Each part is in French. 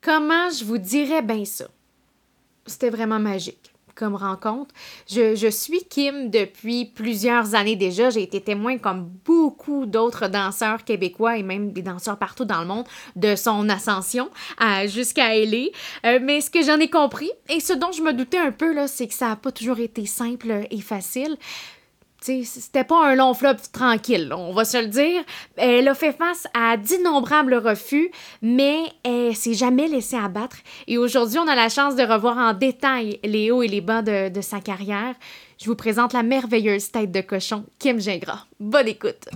Comment je vous dirais bien ça? C'était vraiment magique comme rencontre. Je, suis Kim depuis plusieurs années déjà. J'ai été témoin, comme beaucoup d'autres danseurs québécois et même des danseurs partout dans le monde, de son ascension jusqu'à LA. Euh, mais ce que j'en ai compris, et ce dont je me doutais un peu, c'est que ça n'a pas toujours été simple et facile c'était pas un long flop tranquille, on va se le dire. Elle a fait face à d'innombrables refus, mais elle s'est jamais laissée abattre. Et aujourd'hui, on a la chance de revoir en détail les hauts et les bas de, de sa carrière. Je vous présente la merveilleuse tête de cochon, Kim Gingras. Bonne écoute!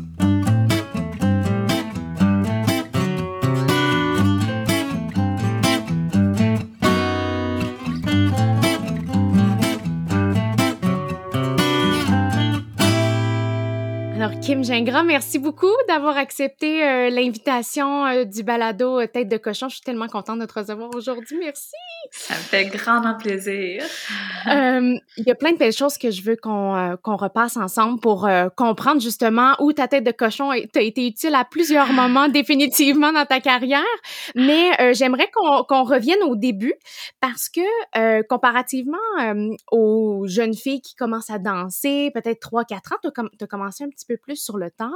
Kim Gingras, merci beaucoup d'avoir accepté euh, l'invitation euh, du balado euh, Tête de cochon. Je suis tellement contente de te recevoir aujourd'hui. Merci. Ça me fait grandement plaisir. Il y a plein de belles choses que je veux qu'on qu'on repasse ensemble pour comprendre justement où ta tête de cochon a été utile à plusieurs moments définitivement dans ta carrière. Mais j'aimerais qu'on qu'on revienne au début parce que comparativement aux jeunes filles qui commencent à danser, peut-être 3-4 ans, tu as commencé un petit peu plus sur le temps.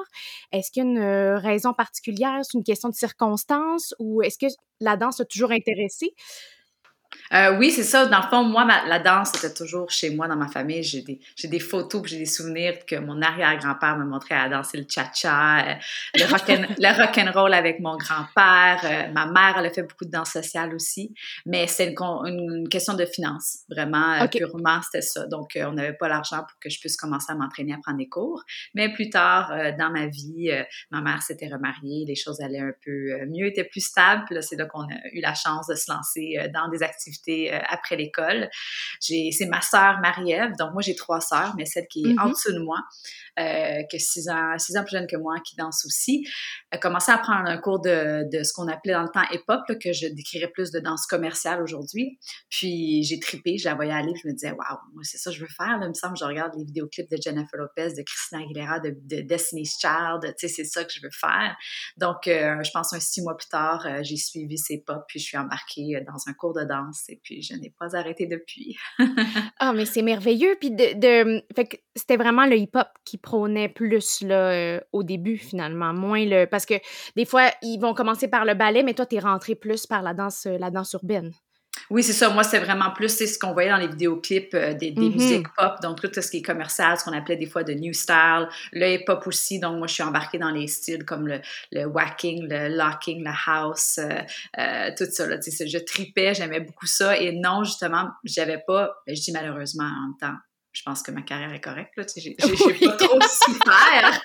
Est-ce qu'il y a une euh, raison particulière? C'est une question de circonstance ou est-ce que la danse a toujours intéressé? Euh, oui, c'est ça. Dans le fond, moi, la danse, c'était toujours chez moi, dans ma famille. J'ai des, j'ai des photos, j'ai des souvenirs que mon arrière-grand-père me montrait à danser le cha-cha, euh, le, rock and, roll avec mon grand-père. Euh, ma mère, elle a fait beaucoup de danse sociale aussi. Mais c'est une, question de finances. Vraiment, purement, c'était ça. Donc, on n'avait pas l'argent pour que je puisse commencer à m'entraîner à prendre des cours. Mais plus tard, dans ma vie, ma mère s'était remariée, les choses allaient un peu mieux, étaient plus stables. c'est là qu'on a eu la chance de se lancer dans des activités euh, après l'école. c'est ma sœur Marie-Ève, donc moi j'ai trois sœurs, mais celle qui est en mm-hmm. dessous de moi, euh, que six ans, six ans plus jeune que moi, qui danse aussi, a commencé à prendre un cours de, de ce qu'on appelait dans le temps hip-hop, que je décrirais plus de danse commerciale aujourd'hui. Puis j'ai tripé, je la voyais aller, je me disais, waouh, moi c'est ça que je veux faire. Là. Il me semble, je regarde les vidéoclips de Jennifer Lopez, de Christina Aguilera, de, Destiny's Child, tu sais, c'est ça que je veux faire. Donc, euh, je pense un six mois plus tard, j'ai suivi ces pas, puis je suis embarquée dans un cours de danse et puis je n'ai pas arrêté depuis. ah, mais c'est merveilleux. Puis c'était vraiment le hip-hop qui prônait plus là, euh, au début, finalement. Moins le. Parce que des fois, ils vont commencer par le ballet, mais toi, tu es rentré plus par la danse, euh, la danse urbaine. Oui, c'est ça. Moi, c'est vraiment plus c'est ce qu'on voyait dans les vidéoclips euh, des, des mm-hmm. musiques pop. Donc, tout ce qui est commercial, ce qu'on appelait des fois de new style. Le hip-hop aussi. Donc, moi, je suis embarquée dans les styles comme le, le whacking, le locking, le house, euh, euh tout ça. Là. Je tripais, j'aimais beaucoup ça. Et non, justement, j'avais pas, ben, je dis malheureusement en même temps, je pense que ma carrière est correcte. J'ai pas trop souffert.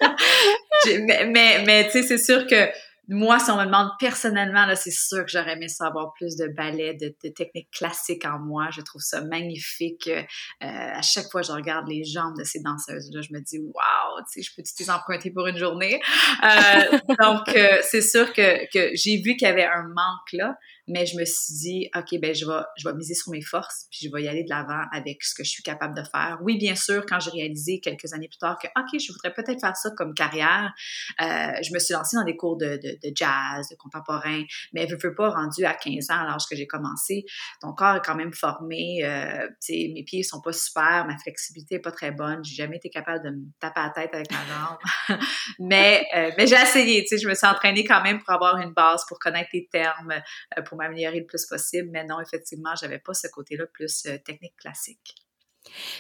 mais, mais, mais tu sais, c'est sûr que moi, si on me demande personnellement, là, c'est sûr que j'aurais aimé savoir plus de ballet, de, de techniques classiques en moi. Je trouve ça magnifique. Euh, à chaque fois que je regarde les jambes de ces danseuses-là, je me dis, waouh, tu sais, je peux les emprunter pour une journée? Euh, donc, euh, c'est sûr que, que j'ai vu qu'il y avait un manque là mais je me suis dit, OK, ben je vais, je vais miser sur mes forces, puis je vais y aller de l'avant avec ce que je suis capable de faire. Oui, bien sûr, quand j'ai réalisé quelques années plus tard que, OK, je voudrais peut-être faire ça comme carrière, euh, je me suis lancée dans des cours de, de, de jazz, de contemporain, mais je ne veux pas rendu à 15 ans, alors que j'ai commencé. Ton corps est quand même formé, euh, mes pieds sont pas super, ma flexibilité est pas très bonne, j'ai jamais été capable de me taper la tête avec ma jambe. mais euh, mais j'ai essayé, je me suis entraînée quand même pour avoir une base, pour connaître les termes, euh, pour m'améliorer le plus possible. Mais non, effectivement, j'avais pas ce côté-là plus euh, technique classique.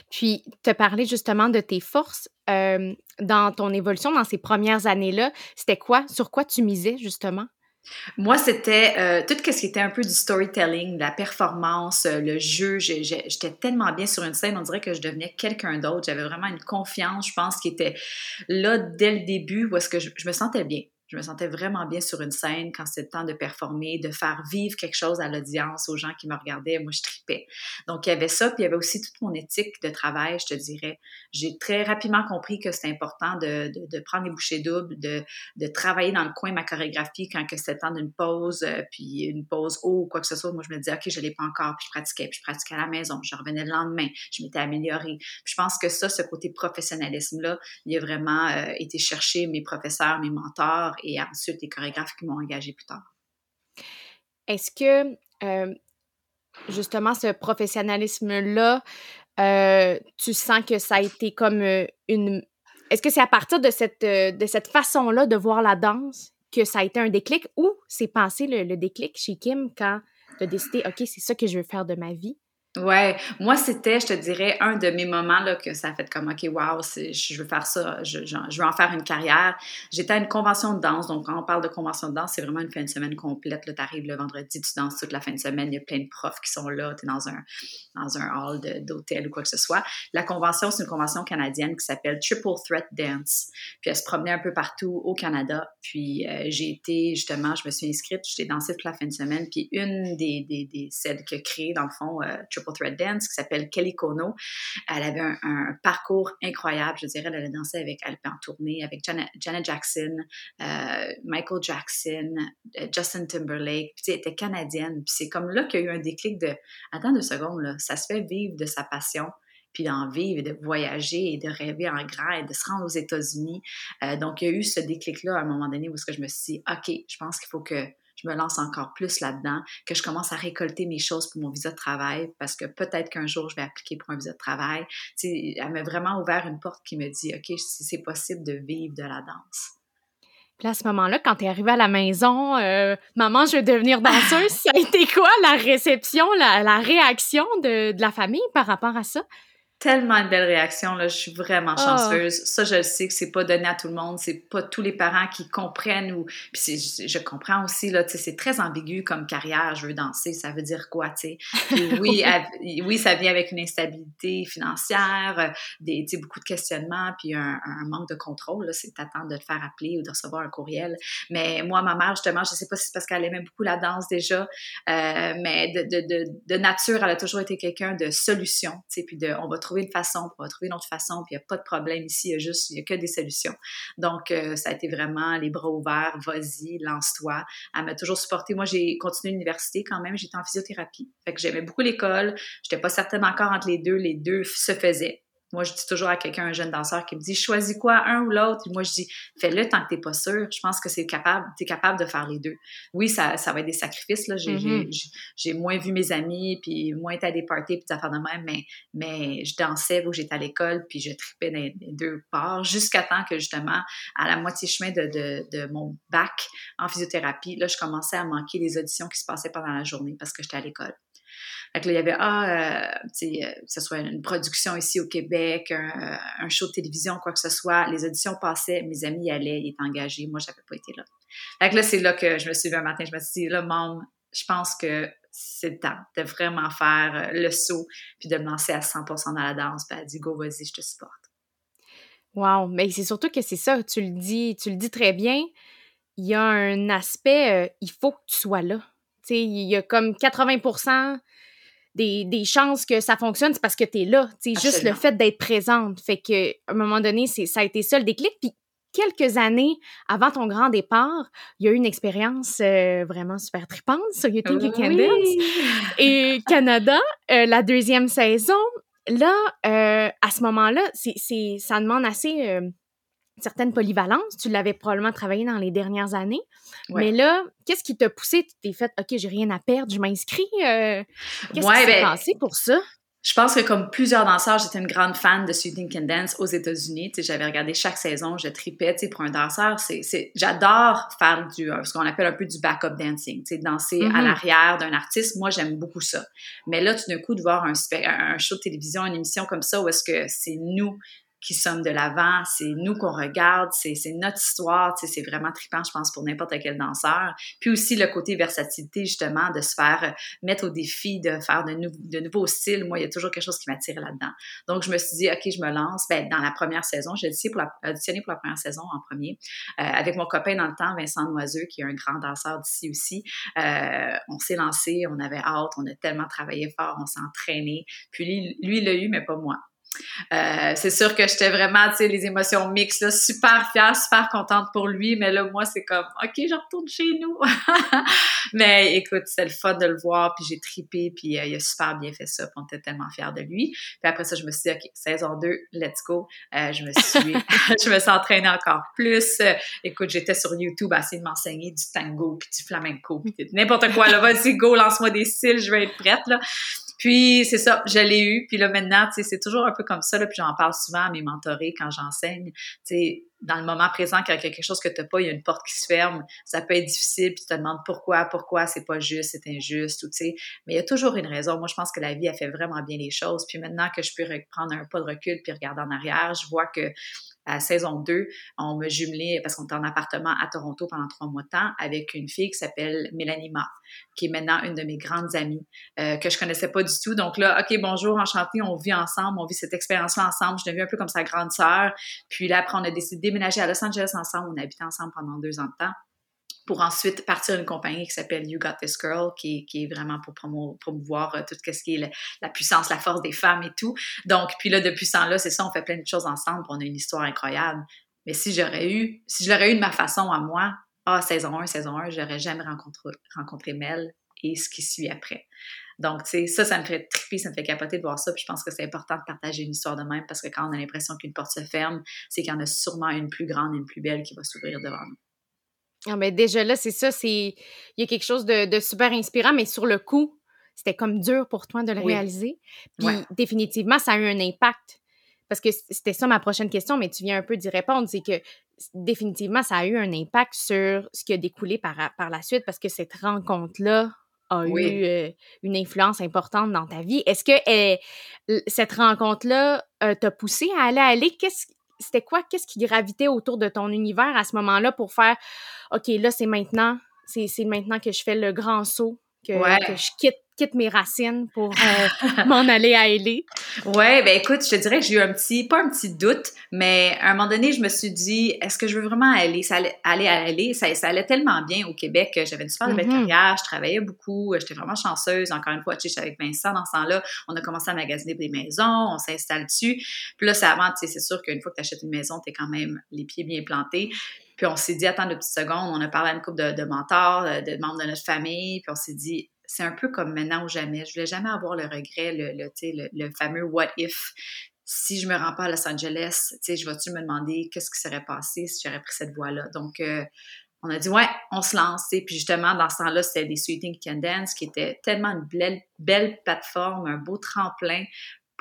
Puis, te parler justement de tes forces euh, dans ton évolution dans ces premières années-là, c'était quoi? Sur quoi tu misais justement? Moi, c'était euh, tout ce qui était un peu du storytelling, la performance, le jeu. J'étais tellement bien sur une scène, on dirait que je devenais quelqu'un d'autre. J'avais vraiment une confiance, je pense, qui était là dès le début, où est-ce que je, me sentais bien. Je me sentais vraiment bien sur une scène quand c'était le temps de performer, de faire vivre quelque chose à l'audience, aux gens qui me regardaient. Moi, je tripais. Donc, il y avait ça, puis il y avait aussi toute mon éthique de travail, je te dirais. J'ai très rapidement compris que c'était important de, de, prendre les bouchées doubles, de, de travailler dans le coin ma chorégraphie quand c'était le temps d'une pause, euh, puis une pause haut ou quoi que ce soit. Moi, je me disais, OK, je l'ai pas encore, puis je pratiquais, puis je pratiquais à la maison. Je revenais le lendemain, je m'étais améliorée. Je pense que ça, ce côté professionnalisme-là, il a vraiment euh, été chercher mes professeurs, mes mentors et ensuite les chorégraphes qui m'ont engagé plus tard. Est-ce que justement ce professionnalisme-là, tu sens que ça a été comme une... Est-ce que c'est à partir de cette, de cette façon-là de voir la danse que ça a été un déclic ou c'est passé le, le déclic chez Kim quand tu as décidé, OK, c'est ça que je veux faire de ma vie? Ouais, moi c'était, je te dirais, un de mes moments là que ça a fait comme ok, wow, je veux faire ça, je, veux en faire une carrière. J'étais à une convention de danse, donc quand on parle de convention de danse, c'est vraiment une fin de semaine complète. Là, t'arrives le vendredi, tu danses toute la fin de semaine, il y a plein de profs qui sont là, dans un dans un hall d'hôtel ou quoi que ce soit. La convention, c'est une convention canadienne qui s'appelle Triple Threat Dance. Puis elle se promenait un peu partout au Canada. Puis euh, j'ai été justement, je me suis inscrite, j'étais dansée toute la fin de semaine. Puis une des des, des celles créé dans le fond euh, Triple Threat Dance, qui s'appelle Kelly Kono. Elle avait un, parcours incroyable, je dirais. Elle a dansé avec, elle en tournée avec Janet, Jackson, euh, Michael Jackson, euh, Justin Timberlake. Puis, elle était canadienne. Puis c'est comme là qu'il y a eu un déclic de, attends deux secondes, là, ça se fait vivre de sa passion puis d'en vivre de voyager et de rêver en grand et de se rendre aux États-Unis. Euh, donc, il y a eu ce déclic-là à un moment donné où je me suis dit, OK, je pense qu'il faut que je me lance encore plus là-dedans, que je commence à récolter mes choses pour mon visa de travail parce que peut-être qu'un jour je vais appliquer pour un visa de travail. elle m'a vraiment ouvert une porte qui me dit OK, c'est possible de vivre de la danse. Puis à ce moment-là, quand tu es arrivée à la maison, euh, maman, je veux devenir danseuse, ça a été quoi la réception, la, réaction de la famille par rapport à ça? Tellement une belle réaction là, je suis vraiment ah. chanceuse. Ça je le sais que c'est pas donné à tout le monde, c'est pas tous les parents qui comprennent ou puis je comprends aussi là, tu sais c'est très ambigu comme carrière, je veux danser, ça veut dire quoi, tu sais? Oui, oui, ça vient avec une instabilité financière, euh, des tu sais beaucoup de questionnements puis un, manque de contrôle là, c'est t'attendre de te faire appeler ou de recevoir un courriel. Mais moi ma mère justement, je sais pas si c'est parce qu'elle aimait beaucoup la danse déjà, euh, mais de, de, de, de, nature, elle a toujours été quelqu'un de solution, tu sais puis de on va trouver une façon, on va trouver une autre façon, puis il n'y a pas de problème ici, il y a juste, y a que des solutions. Donc, euh, ça a été vraiment les bras ouverts, vas-y, lance-toi. Elle m'a toujours supporté. Moi, j'ai continué l'université quand même, j'étais en physiothérapie. Fait j'aimais beaucoup l'école, j'étais pas certaine encore entre les deux, les deux se faisaient. Moi, je dis toujours à quelqu'un, un jeune danseur, qui me dit choisis quoi, un ou l'autre. Moi, je dis fais-le tant que t'es pas sûr. Je pense que c'est capable, t'es capable de faire les deux. Oui, ça, ça va être des sacrifices. Là. J'ai, mm-hmm. moins vu mes amis, puis moins été à des parties, puis des affaires de même, mais, mais je dansais où j'étais à l'école, puis je tripais dans les deux parts, jusqu'à temps que justement, à la moitié chemin de, de, de mon bac en physiothérapie, là, je commençais à manquer les auditions qui se passaient pendant la journée parce que j'étais à l'école. Fait là, il y avait, ah, euh, tu sais, euh, que ce soit une production ici au Québec, un, show de télévision, quoi que ce soit. Les auditions passaient, mes amis y allaient, ils étaient engagés. Moi, j'avais pas été là. Fait que là, c'est là que je me suis levée un matin, je me suis dit, là, maman, je pense que c'est le temps de vraiment faire euh, le saut puis de me lancer à 100% dans la danse. Puis elle dit, go, vas-y, je te supporte. Wow, mais c'est surtout que c'est ça, tu le dis, tu le dis très bien. Il y a un aspect, il faut que tu sois là. Tu sais, il y a comme 80 des, chances que ça fonctionne, c'est parce que tu es là. C'est juste le fait d'être présente. Fait que à un moment donné, c'est ça a été ça le déclic. Puis quelques années avant ton grand départ, il y a eu une expérience euh, vraiment super tripante sur You Think You Can Dance. Et Canada, euh, la deuxième saison, là, euh, à ce moment-là, c'est, ça demande assez certaine polyvalence. Tu l'avais probablement travaillé dans les dernières années. Mais là, qu'est-ce qui t'a poussé? Tu t'es fait, OK, j'ai rien à perdre, je m'inscris. Euh, qu'est-ce qui s'est ben, passé pour ça? Je pense que comme plusieurs danseurs, j'étais une grande fan de Shooting Can Dance aux États-Unis. J'avais regardé chaque saison, je tripais. Pour un danseur, c'est, j'adore faire du, euh, ce qu'on appelle un peu du backup dancing, danser à mm-hmm. l'arrière d'un artiste. Moi, j'aime beaucoup ça. Mais là, tout d'un coup, de voir un, un show de télévision, une émission comme ça, où est-ce que c'est nous qui sommes de l'avant, c'est nous qu'on regarde, c'est notre histoire, c'est vraiment trippant, je pense, pour n'importe quel danseur. Puis aussi le côté versatilité, justement, de se faire euh, mettre au défi, de faire de, de nouveaux styles. Moi, il y a toujours quelque chose qui m'attire là-dedans. Donc, je me suis dit, OK, je me lance. Ben, dans la première saison, j'ai la, auditionné pour la première saison en premier, euh, avec mon copain dans le temps, Vincent Noiseux, qui est un grand danseur d'ici aussi. Euh, on s'est lancé, on avait hâte, on a tellement travaillé fort, on s'est entraîné. Puis lui, lui, il l'a eu, mais pas moi. Euh, c'est sûr que j'étais vraiment, tu sais, les émotions mixtes, là, super fière, super contente pour lui, mais là, moi, c'est comme, OK, je retourne chez nous. mais écoute, c'était le fun de le voir, puis j'ai tripé, puis euh, il a super bien fait ça, puis on était tellement fiers de lui. Puis après ça, je me suis dit, OK, saison 2, let's go. Euh, je me suis, je me suis entraînée encore plus. écoute, j'étais sur YouTube à essayer de m'enseigner du tango, puis du flamenco, puis n'importe quoi, là, vas-y, go, lance-moi des styles, je vais être prête, là. Puis c'est ça, je l'ai eu. Puis là maintenant, tu sais, c'est toujours un peu comme ça. Là, puis j'en parle souvent à mes mentorés quand j'enseigne. Tu dans le moment présent, quand il y a quelque chose que tu n'as pas, il y a une porte qui se ferme, ça peut être difficile, puis tu te demandes pourquoi, pourquoi c'est pas juste, c'est injuste, ou tu sais. Mais il y a toujours une raison. Moi, je pense que la vie a fait vraiment bien les choses. Puis maintenant que je peux prendre un pas de recul puis regarder en arrière, je vois que à saison 2, on me jumelé, parce qu'on était en appartement à Toronto pendant trois mois de temps, avec une fille qui s'appelle Mélanie Ma, qui est maintenant une de mes grandes amies, euh, que je connaissais pas du tout. Donc là, OK, bonjour, enchantée, on vit ensemble, on vit cette expérience-là ensemble. Je deviens un peu comme sa grande sœur. Puis là, après, on a décidé de déménager à Los Angeles ensemble. On a habité ensemble pendant deux ans de temps pour ensuite partir une compagnie qui s'appelle You Got This Girl, qui, est vraiment pour promouvoir euh, tout ce qui est la puissance, la force des femmes et tout. Donc, puis là, depuis ce temps-là, c'est ça, on fait plein de choses ensemble, on a une histoire incroyable. Mais si j'aurais eu, si je l'aurais eu de ma façon à moi, ah, saison 1, saison 1, j'aurais jamais rencontré, rencontré Mel et ce qui suit après. Donc, tu sais, ça, ça me fait triper, ça me fait capoter de voir ça. Puis je pense que c'est important de partager une histoire de même parce que quand on a l'impression qu'une porte se ferme, c'est qu'il y en a sûrement une plus grande une plus belle qui va s'ouvrir devant nous. Ah, mais déjà là, c'est ça, c'est. Il y a quelque chose de, super inspirant, mais sur le coup, c'était comme dur pour toi de le réaliser. Puis définitivement, ça a eu un impact. Parce que c'était ça ma prochaine question, mais tu viens un peu d'y répondre. C'est que définitivement, ça a eu un impact sur ce qui a découlé par, par la suite parce que cette rencontre-là a eu euh, une influence importante dans ta vie. Est-ce que cette rencontre-là euh, t'a poussé à aller aller? Qu'est-ce c'était quoi, qu'est-ce qui gravitait autour de ton univers à ce moment-là pour faire, OK, là, c'est maintenant, c'est maintenant que je fais le grand saut, que, que je quitte quitte mes racines pour euh, m'en aller à LA? Ouais, ben écoute, je te dirais que j'ai eu un petit, pas un petit doute, mais à un moment donné, je me suis dit, est-ce que je veux vraiment aller, ça allait, aller à LA? Ça, ça, allait tellement bien au Québec, j'avais une super belle mm-hmm. carrière, je travaillais beaucoup, j'étais vraiment chanceuse. Encore une fois, tu sais, j'étais avec Vincent dans ce temps-là, on a commencé à magasiner des maisons, on s'installe dessus. Puis là, ça avant, tu sais, c'est sûr qu'une fois que tu achètes une maison, tu es quand même les pieds bien plantés. Puis on s'est dit, attends une petite seconde, on a parlé à une couple de, de mentors, de membres de notre famille, puis on s'est dit, c'est un peu comme maintenant ou jamais. Je voulais jamais avoir le regret, le, le, le, fameux what if. Si je me rends pas à Los Angeles, je vais-tu me demander qu'est-ce qui serait passé si j'aurais pris cette voie-là? Donc, euh, on a dit, ouais, on se lance. Puis justement, dans ce temps-là, c'était des Sweeting Can Dance, qui était tellement une belle, belle plateforme, un beau tremplin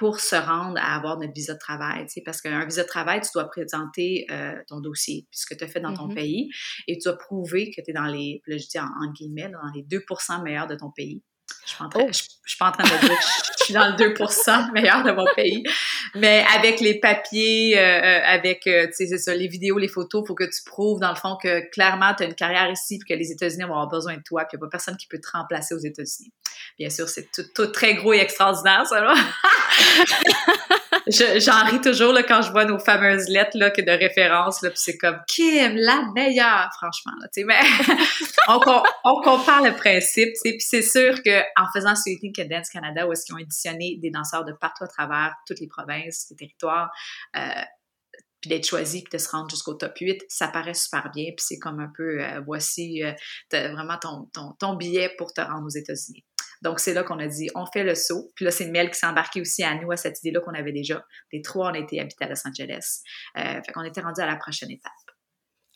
pour se rendre à avoir notre visa de travail. Parce qu'un visa de travail, tu dois présenter euh, ton dossier, puisque tu as fait dans ton mm-hmm. pays, et tu dois prouver que tu es dans les, là, je dis en, guillemets, dans les 2% meilleurs de ton pays. Je suis, oh. je, suis pas en train de dire que je, suis dans le 2% meilleur de mon pays. Mais avec les papiers, euh, euh, avec, tu sais, c'est ça, les vidéos, les photos, il faut que tu prouves, dans le fond, que clairement, tu as une carrière ici, puis que les États-Unis vont avoir besoin de toi, puis il n'y a pas personne qui peut te remplacer aux États-Unis. Bien sûr, c'est tout, très gros et extraordinaire, ça, là. J'en ris toujours là, quand je vois nos fameuses lettres là, que de référence, là, puis c'est comme Kim, la meilleure, franchement. Là, mais on, compare le principe, puis c'est sûr qu'en faisant Sweeting que Dance Canada, où est-ce qu'ils ont éditionné des danseurs de partout à travers toutes les provinces, les territoires, euh, puis d'être choisi puis de se rendre jusqu'au top 8, ça paraît super bien, puis c'est comme un peu, euh, voici euh, vraiment ton billet pour te rendre aux États-Unis. Donc, c'est là qu'on a dit, on fait le saut. Puis là, c'est Mel qui s'est embarqué aussi à nous, à cette idée-là qu'on avait déjà. Les trois, on été habités à Los Angeles. Euh, fait qu'on était rendu à la prochaine étape.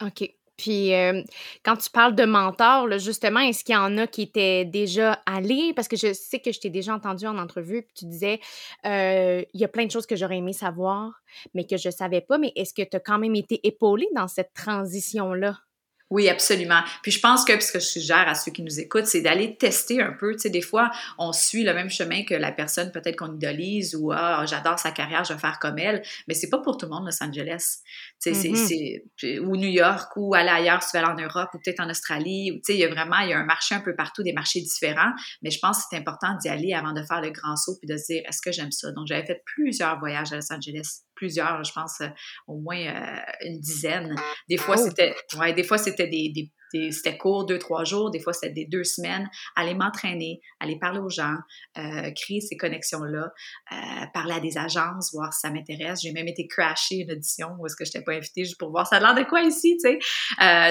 OK. Puis, euh, quand tu parles de mentors, là, justement, est-ce qu'il y en a qui étaient déjà allés? Parce que je sais que je t'ai déjà entendu en entrevue, puis tu disais, euh, il y a plein de choses que j'aurais aimé savoir, mais que je ne savais pas. Mais est-ce que tu as quand même été épaulé dans cette transition-là? Oui, absolument. Puis je pense que, puisque je suggère à ceux qui nous écoutent, c'est d'aller tester un peu. Tu sais, des fois, on suit le même chemin que la personne peut-être qu'on idolise ou ah, j'adore sa carrière, je vais faire comme elle. Mais c'est pas pour tout le monde, Los Angeles. Tu sais, c'est, mm-hmm. ou New York ou aller ailleurs, si tu veux aller en Europe ou peut-être en Australie. tu sais, il y a vraiment, il y a un marché un peu partout, des marchés différents. Mais je pense que c'est important d'y aller avant de faire le grand saut puis de se dire, est-ce que j'aime ça? Donc, j'avais fait plusieurs voyages à Los Angeles plusieurs, je pense, euh, au moins euh, une dizaine. Des fois, oh! c'était ouais, des fois, c'était des, des, c'était court, deux, trois jours, des fois c'était des deux semaines, aller m'entraîner, aller parler aux gens, euh, créer ces connexions-là, parler à des agences, voir si ça m'intéresse. J'ai même été crasher une audition où est-ce que je n'étais pas invitée juste pour voir ça a l'air de quoi ici, tu sais.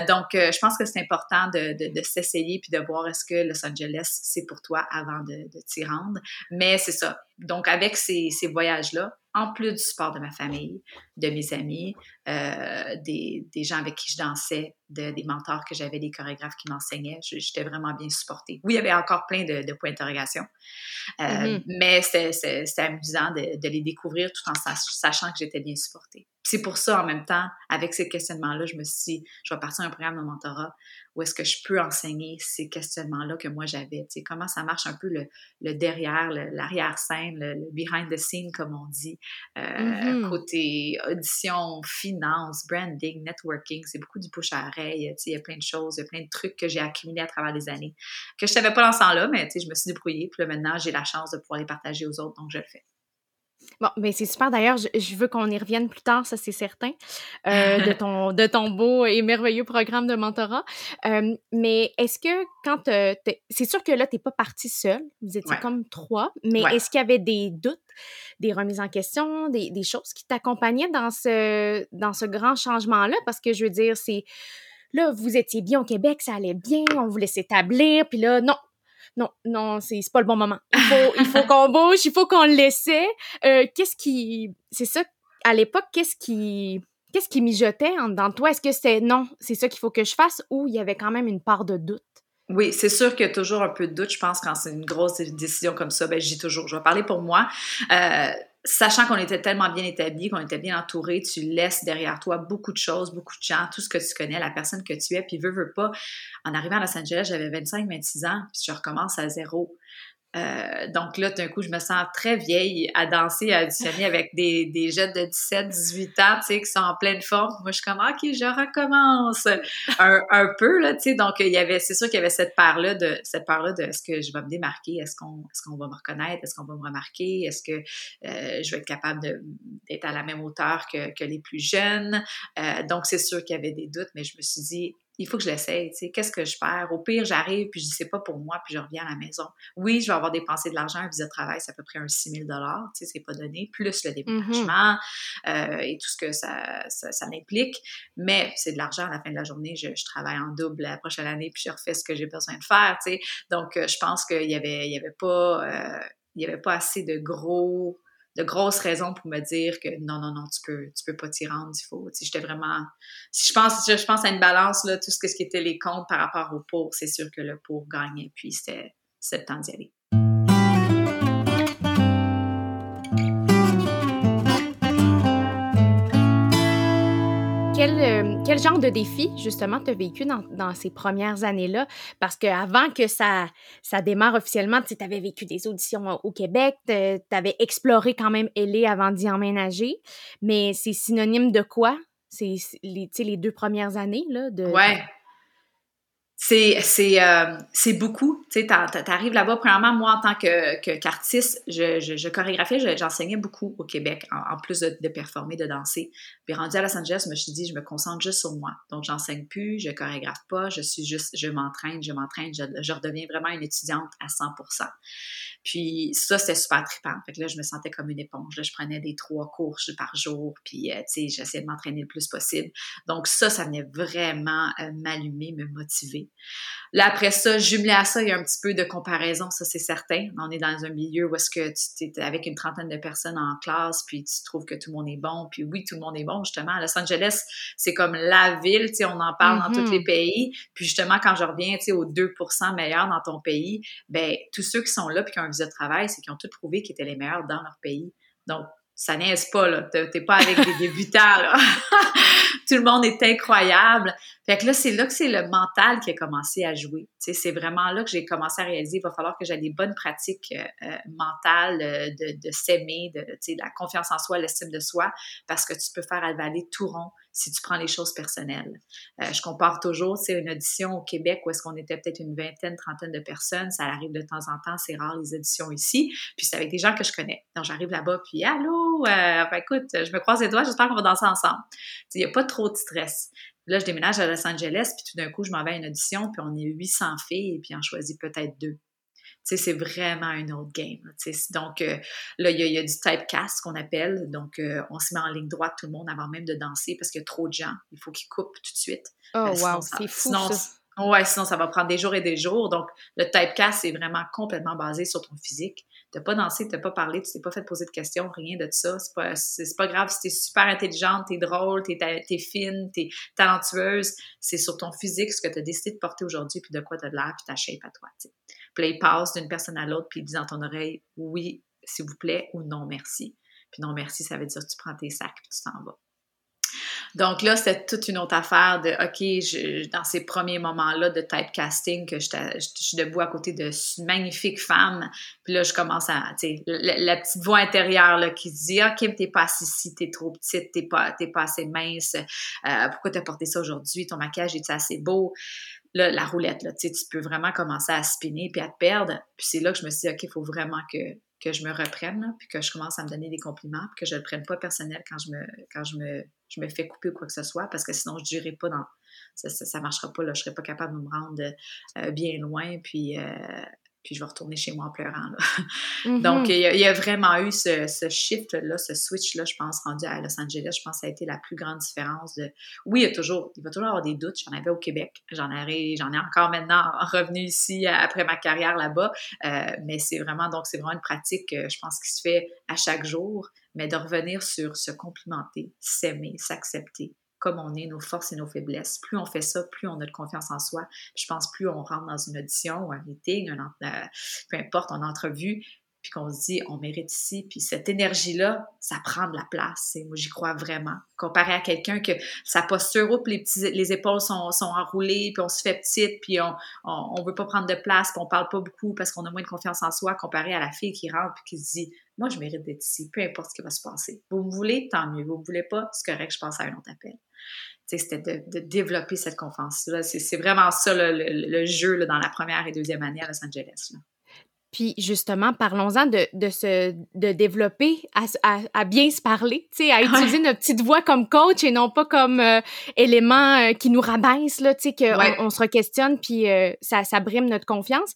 Donc, je pense que c'est important de, de, de s'essayer puis de voir est-ce que Los Angeles, c'est pour toi avant de, de t'y rendre. Mais c'est ça. Donc, avec ces, ces voyages-là, en plus du support de ma famille, de mes amis, euh, des, des, gens avec qui je dansais, de, des mentors que j'avais, des chorégraphes qui m'enseignaient. J'étais vraiment bien supportée. Oui, il y avait encore plein de, de points d'interrogation, euh, mm-hmm. mais c'était amusant de, de, les découvrir tout en sachant que j'étais bien supportée. C'est pour ça, en même temps, avec ces questionnements-là, je me suis dit, je vais partir un programme de mentorat où est-ce que je peux enseigner ces questionnements-là que moi j'avais. Comment ça marche un peu le, le derrière, l'arrière-scène, le, behind the scene, comme on dit. Euh, mm-hmm. Côté audition, finance, branding, networking, c'est beaucoup du push à oreille. Sais, il y a plein de choses, il y a plein de trucs que j'ai accumulés à travers les années que je savais pas dans ce temps-là, mais je me suis débrouillée. Puis là, maintenant, j'ai la chance de pouvoir les partager aux autres, donc je le fais. Bon, ben c'est super. D'ailleurs, je, veux qu'on y revienne plus tard, ça c'est certain, euh, de, ton, de ton beau et merveilleux programme de mentorat. Euh, mais est-ce que quand c'est sûr que là, tu n'es pas partie seule, vous étiez comme trois, mais est-ce qu'il y avait des doutes, des remises en question, des, des choses qui t'accompagnaient dans ce, dans ce grand changement-là? Parce que je veux dire, c'est là, vous étiez bien au Québec, ça allait bien, on voulait s'établir, puis là, non, non, non, c'est pas le bon moment. Il faut, il faut qu'on bouge, il faut qu'on le laisse. Euh, qu'est-ce qui, c'est ça, à l'époque, qu'est-ce qui, qu'est-ce qui mijotait dans toi? Est-ce que c'était non, c'est ça qu'il faut que je fasse ou il y avait quand même une part de doute? Oui, c'est sûr qu'il y a toujours un peu de doute, je pense, quand c'est une grosse décision comme ça. Ben, j'y toujours. Je vais parler pour moi. Euh, sachant qu'on était tellement bien établi, qu'on était bien entouré, tu laisses derrière toi beaucoup de choses, beaucoup de gens, tout ce que tu connais, la personne que tu es, puis veux, veux pas. En arrivant à Los Angeles, j'avais 25, 26 ans, puis je recommence à zéro. Euh, donc là, d'un coup, je me sens très vieille à danser, à additionner avec des, des jeunes de 17, 18 ans, tu sais, qui sont en pleine forme. Moi, je suis comme, OK, je recommence un, un peu, là, tu sais. Donc, il y avait, c'est sûr qu'il y avait cette part-là de, cette part-là de, est-ce que je vais me démarquer? Est-ce qu'on, est-ce qu'on va me reconnaître? Est-ce qu'on va me remarquer? Est-ce que euh, je vais être capable d'être à la même hauteur que, que les plus jeunes? Euh, donc, c'est sûr qu'il y avait des doutes, mais je me suis dit, il faut que je l'essaye, tu sais, qu'est-ce que je perds? Au pire, j'arrive, puis je dis, c'est pas pour moi, puis je reviens à la maison. Oui, je vais avoir dépensé de l'argent, un visa de travail, c'est à peu près un 6 000 tu sais, c'est pas donné, plus le mm-hmm. déménagement euh, et tout ce que ça, ça, ça implique, mais c'est de l'argent à la fin de la journée, je, je, travaille en double la prochaine année, puis je refais ce que j'ai besoin de faire, tu sais, donc euh, je pense qu'il y avait, il y avait pas... Euh, il y avait pas assez de gros de grosses raisons pour me dire que non, non, non, tu peux, tu peux pas t'y rendre, il faut. Si j'étais vraiment. Si je pense, je, pense à une balance, là, tout ce, ce qui était les comptes par rapport au pour, c'est sûr que le pour gagnait, puis c'était le temps d'y aller. Quel, genre de défi, justement, tu as vécu dans, ces premières années-là? Parce qu'avant que ça, ça démarre officiellement, tu avais vécu des auditions au Québec, tu avais exploré quand même LA avant d'y emménager, mais c'est synonyme de quoi? C'est les, les deux premières années, là? De, ouais. C'est, c'est, euh, c'est beaucoup. Tu sais, t'arrives là-bas. Premièrement, moi, en tant que, qu'artiste, je, je, je chorégraphiais, j'enseignais beaucoup au Québec, en, plus de, performer, de danser. Puis rendu à Los Angeles, je me suis dit, je me concentre juste sur moi. Donc, j'enseigne plus, je chorégraphe pas, je suis juste, je m'entraîne, je m'entraîne, je, redeviens vraiment une étudiante à 100% puis ça, c'était super trippant. Fait que là, je me sentais comme une éponge. Là, je prenais des trois courses par jour, puis, euh, tu sais, j'essayais de m'entraîner le plus possible. Donc ça, ça venait vraiment euh, m'allumer, me motiver. Là, après ça, jumelé à ça, il y a un petit peu de comparaison, ça c'est certain. On est dans un milieu où est-ce que tu es avec une trentaine de personnes en classe, puis tu trouves que tout le monde est bon. Puis oui, tout le monde est bon, justement. À Los Angeles, c'est comme la ville, tu sais, on en parle dans tous les mm-hmm. pays. Puis justement, quand je reviens, tu sais, aux 2% meilleurs dans ton pays, ben tous ceux qui sont là puis qui ont un visa de travail, c'est qu'ils ont tous prouvé qu'ils étaient les meilleurs dans leur pays. Donc, ça n'est pas, là. T'es pas avec des débutants. Tout le monde est incroyable. Fait que là, c'est là que c'est le mental qui a commencé à jouer. c'est vraiment là que j'ai commencé à réaliser, il va falloir que j'ai des bonnes pratiques euh, euh, mentales euh, de, de s'aimer, de, de la confiance en soi, l'estime de soi, parce que tu peux faire avaler tout rond si tu prends les choses personnelles. Euh, je compare toujours, c'est une audition au Québec où est-ce qu'on était peut-être une vingtaine, trentaine de personnes. Ça arrive de temps en temps, c'est rare les auditions ici. Puis c'est avec des gens que je connais. Donc j'arrive là-bas, puis allô, ben, écoute, je me croise les doigts, j'espère qu'on va danser ensemble. Il n'y a pas trop de stress. Là, je déménage à Los Angeles, puis tout d'un coup, je m'en vais à une audition, puis on est 800 filles, puis on choisit peut-être deux c'est vraiment un autre game. donc, euh, là, il y, a du typecast qu'on appelle. Donc, euh, on se met en ligne droite, tout le monde, avant même de danser, parce qu'il y a trop de gens. Il faut qu'ils coupent tout de suite. Oh, euh, wow, c'est fou, sinon, ça. Ouais, sinon, ça va prendre des jours et des jours. Donc, le typecast, c'est vraiment complètement basé sur ton physique. T'as pas dansé, t'as pas parlé, tu t'es pas fait poser de questions, rien de ça. C'est pas, c'est, pas grave si t'es super intelligente, t'es drôle, t'es, t'es fine, t'es talentueuse. C'est sur ton physique, ce que t'as décidé de porter aujourd'hui, puis de quoi t'as de l'air, puis ta shape à toi. Puis là, d'une personne à l'autre, puis il dit dans ton oreille oui, s'il vous plaît, ou non, merci. Puis non, merci, ça veut dire tu prends tes sacs, puis tu t'en vas. Donc là, c'est toute une autre affaire de, OK, dans ces premiers moments-là de typecasting, que je, suis debout à côté de une magnifique femme, puis là, je commence à, tu la, petite voix intérieure là, qui dit, OK, mais t'es pas assez ici, t'es trop petite, t'es pas, pas assez mince, euh, pourquoi t'as porté ça aujourd'hui, ton maquillage est assez beau? Là, la roulette, là, tu peux vraiment commencer à spinner puis à te perdre. Puis c'est là que je me suis dit, OK, il faut vraiment que, que je me reprenne, puis que je commence à me donner des compliments, puis que je ne le prenne pas personnel quand je me, quand je me, je me fais couper ou quoi que ce soit, parce que sinon, je ne dirai pas dans. Ça ne marchera pas, là, je ne serai pas capable de me rendre euh, bien loin, puis, euh, puis je vais retourner chez moi en pleurant. Mm-hmm. Donc, il y, a, vraiment eu ce, shift-là, ce switch-là, je pense, rendu à Los Angeles. Je pense que ça a été la plus grande différence. De... Oui, il y a toujours, il va toujours avoir des doutes. J'en avais au Québec. J'en ai, j'en ai encore maintenant revenu ici après ma carrière là-bas. Euh, mais c'est vraiment, donc, c'est vraiment une pratique, je pense, qui se fait à chaque jour. Mais de revenir sur se complimenter, s'aimer, s'accepter, comme on est, nos forces et nos faiblesses. Plus on fait ça, plus on a de confiance en soi. Je pense plus on rentre dans une audition ou un meeting, euh, peu importe, en entrevue, puis qu'on se dit on mérite ici, puis cette énergie-là, ça prend de la place. Et moi, j'y crois vraiment. Comparé à quelqu'un que sa posture, oups, les, les épaules sont, sont enroulées, puis on se fait petite, puis on, on, veut pas prendre de place, puis on parle pas beaucoup parce qu'on a moins de confiance en soi, comparé à la fille qui rentre puis qui se dit moi, je mérite d'être ici, peu importe ce qui va se passer. Vous me voulez, tant mieux. Vous me voulez pas, c'est correct, je pense à un autre appel c'était de, développer cette confiance-là. C'est vraiment ça le, jeu là, dans la première et deuxième année à Los Angeles. Puis justement, parlons-en de, de, se, de développer à, à, bien se parler, à utiliser notre petite voix comme coach et non pas comme euh, élément euh, qui nous rabaisse, là, qu'on on se re-questionne puis euh, ça, ça brime notre confiance.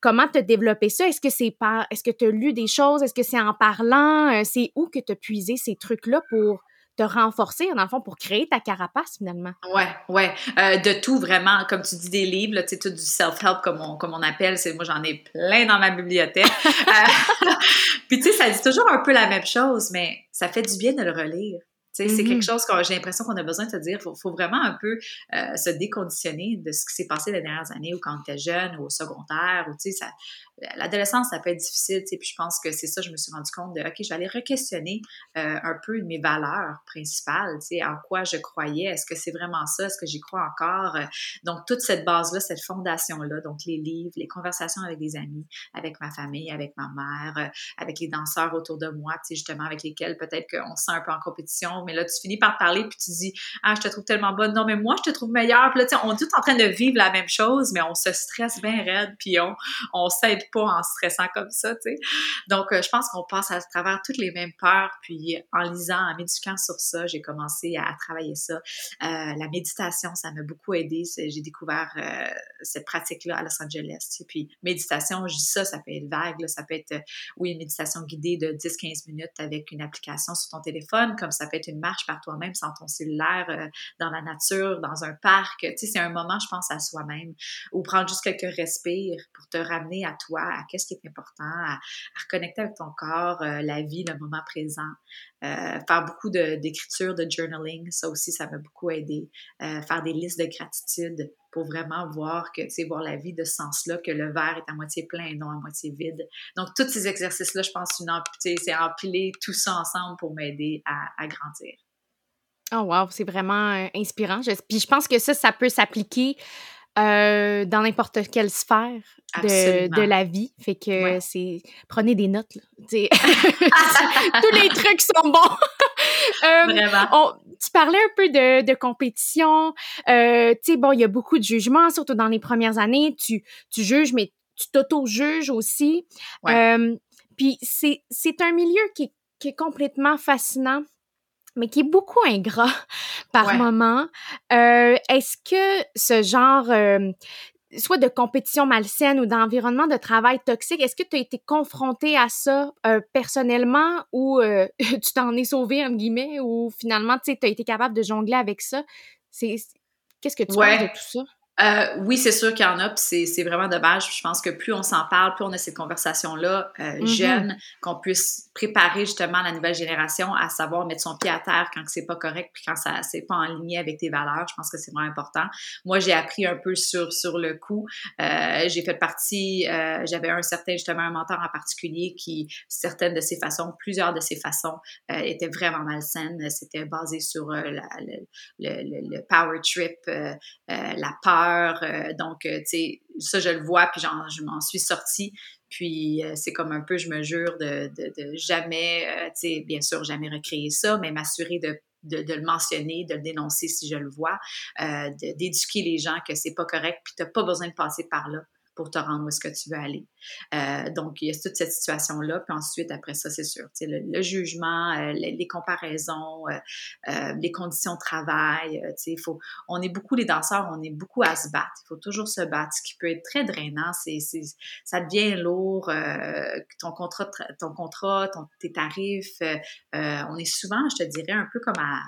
comment te développer ça? Est-ce que c'est par, est-ce que tu as lu des choses? Est-ce que c'est en parlant? c'est où que tu as puisé ces trucs-là pour te renforcer, dans le fond, pour créer ta carapace, finalement. Ouais, ouais. Euh, de tout, vraiment. Comme tu dis, des livres, tu sais, tout du self-help, comme on, comme on appelle. C'est, moi, j'en ai plein dans ma bibliothèque. Euh, puis, tu sais, ça dit toujours un peu la même chose, mais ça fait du bien de le relire. C'est quelque mm-hmm. chose que j'ai l'impression qu'on a besoin de se dire. Il faut, faut, vraiment un peu euh, se déconditionner de ce qui s'est passé les dernières années ou quand on était jeune ou au secondaire. Ou, ça, l'adolescence, ça peut être difficile, tu sais, puis je pense que c'est ça, je me suis rendu compte de, OK, je vais aller re-questionner euh, un peu mes valeurs principales, tu sais, en quoi je croyais, est-ce que c'est vraiment ça, est-ce que j'y crois encore? Donc, toute cette base-là, cette fondation-là, donc les livres, les conversations avec des amis, avec ma famille, avec ma mère, euh, avec les danseurs autour de moi, tu sais, justement, avec lesquels peut-être qu'on se sent un peu en compétition, mais là, tu finis par parler, puis tu dis, ah, je te trouve tellement bonne, non, mais moi, je te trouve meilleure, puis là, tu sais, on est tous en train de vivre la même chose, mais on se stresse bien raide, puis on, on s'aide pas en stressant comme ça, tu sais. Donc, euh, je pense qu'on passe à travers toutes les mêmes peurs, puis en lisant, en méditant sur ça, j'ai commencé à, travailler ça. Euh, la méditation, ça m'a beaucoup aidé. J'ai découvert euh, cette pratique-là à Los Angeles, tu sais. Puis, méditation, je dis ça, ça peut être vague, ça peut être, oui, une méditation guidée de 10-15 minutes avec une application sur ton téléphone, comme ça peut être une marche par toi-même sans ton cellulaire, dans la nature, dans un parc. Tu sais, c'est un moment, je pense, à soi-même, ou prendre juste quelques respires pour te ramener à toi, à qu'est-ce qui est important, à, reconnecter avec ton corps, euh, la vie, le moment présent. Euh, faire beaucoup d'écriture, de, journaling, ça aussi, ça m'a beaucoup aidé. Euh, faire des listes de gratitude pour vraiment voir que, tu sais, voir la vie de ce sens-là, que le verre est à moitié plein et non à moitié vide. Donc, tous ces exercices-là, je pense, c'est empiler tout ça ensemble pour m'aider à, grandir. Oh wow, c'est vraiment inspirant. puis je pense que ça, ça peut s'appliquer euh, dans n'importe quelle sphère de, de, la vie. Fait que c'est. Prenez des notes, là. Tous les trucs sont bons. euh, Vraiment. tu parlais un peu de, de compétition. Euh, tu sais, bon, il y a beaucoup de jugements, surtout dans les premières années. Tu, tu juges, mais tu t'auto-juges aussi. Euh, puis c'est, c'est un milieu qui qui est complètement fascinant mais qui est beaucoup ingrat par moment. Euh, est-ce que ce genre, euh, soit de compétition malsaine ou d'environnement de travail toxique, est-ce que tu as été confronté à ça euh, personnellement ou euh, tu t'en es sauvé, entre guillemets, ou finalement, tu as été capable de jongler avec ça? C'est, qu'est-ce que tu penses de tout ça? Euh, oui, c'est sûr qu'il y en a, puis c'est vraiment dommage. je pense que plus on s'en parle, plus on a cette conversation-là euh, mm-hmm. jeune, qu'on puisse préparer justement la nouvelle génération à savoir mettre son pied à terre quand c'est pas correct, puis quand ça c'est pas en ligne avec tes valeurs. Je pense que c'est vraiment important. Moi, j'ai appris un peu sur sur le coup. Euh, j'ai fait partie, euh, j'avais un certain justement un mentor en particulier qui certaines de ses façons, plusieurs de ses façons euh, étaient vraiment malsaines. C'était basé sur euh, la, le, le, le, power trip, la peur euh, donc, euh, tu sais, ça, je le vois, puis je m'en suis sortie. Puis, euh, c'est comme un peu, je me jure de, jamais, tu sais, bien sûr, jamais recréer ça, mais m'assurer de, le mentionner, de le dénoncer si je le vois, d'éduquer les gens que c'est pas correct, puis t'as pas besoin de passer par là pour te rendre où est-ce que tu veux aller. Euh, donc, il y a toute cette situation-là. Puis ensuite, après ça, c'est sûr, le, le jugement, euh, les, comparaisons, euh, les conditions de travail. Il faut, on est beaucoup, les danseurs, on est beaucoup à se battre. Il faut toujours se battre, ce qui peut être très drainant. C'est, ça devient lourd. ton contrat, ton contrat, ton, tes tarifs. on est souvent, je te dirais, un peu comme à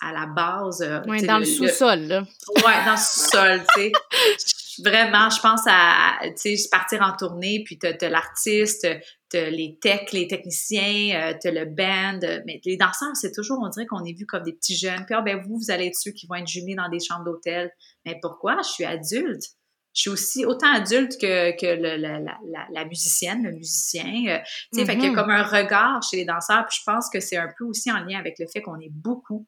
à la base. Oui, dans le, sous-sol, là. Ouais, dans le sous-sol, tu sais. vraiment, je pense à, tu sais, partir en tournée, puis t'as, as, l'artiste, t'as les techs, les techniciens, euh, t'as le band, mais les danseurs, c'est toujours, on dirait qu'on est vu comme des petits jeunes. Puis, ah, ben vous, vous allez être ceux qui vont être jumelés dans des chambres d'hôtel. Mais pourquoi? Je suis adulte. Je suis aussi autant adulte que, que le, la, la, la, musicienne, le musicien. Euh, tu sais, fait qu'il y a mm-hmm. comme un regard chez les danseurs. Puis je pense que c'est un peu aussi en lien avec le fait qu'on est beaucoup.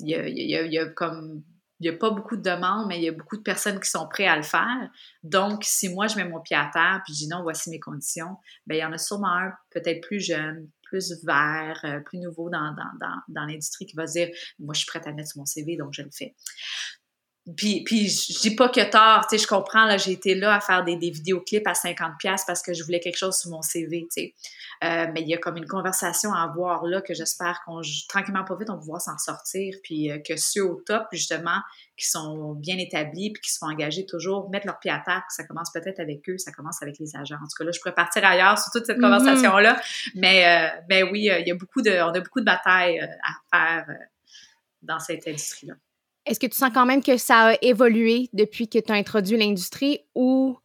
Il y a, il y a, il y a comme il n'y a pas beaucoup de demandes, mais il y a beaucoup de personnes qui sont prêtes à le faire. Donc, si moi, je mets mon pied à terre puis je dis non, voici mes conditions, bien, il y en a sûrement un peut-être plus jeune, plus vert, euh, plus nouveau dans, dans, dans, dans l'industrie qui va dire moi, je suis prête à mettre sur mon CV, donc je le fais. Puis, puis je dis pas que tard, tu sais, je comprends, là, j'ai été là à faire des, des vidéoclips à 50$ parce que je voulais quelque chose sur mon CV, tu sais. Euh, mais il y a comme une conversation à avoir là que j'espère qu'on, tranquillement pas vite, on va pouvoir s'en sortir, puis euh, que ceux au top, justement, qui sont bien établis puis qui se font engager toujours, mettre leur pied à terre, que ça commence peut-être avec eux, ça commence avec les agents. En tout cas, là, je pourrais partir ailleurs sur toute cette mm-hmm. conversation-là, mais, euh, mais oui, il y a beaucoup de, on a beaucoup de batailles à faire dans cette industrie-là. Est-ce que tu sens quand même que ça a évolué depuis que tu as introduit l'industrie ou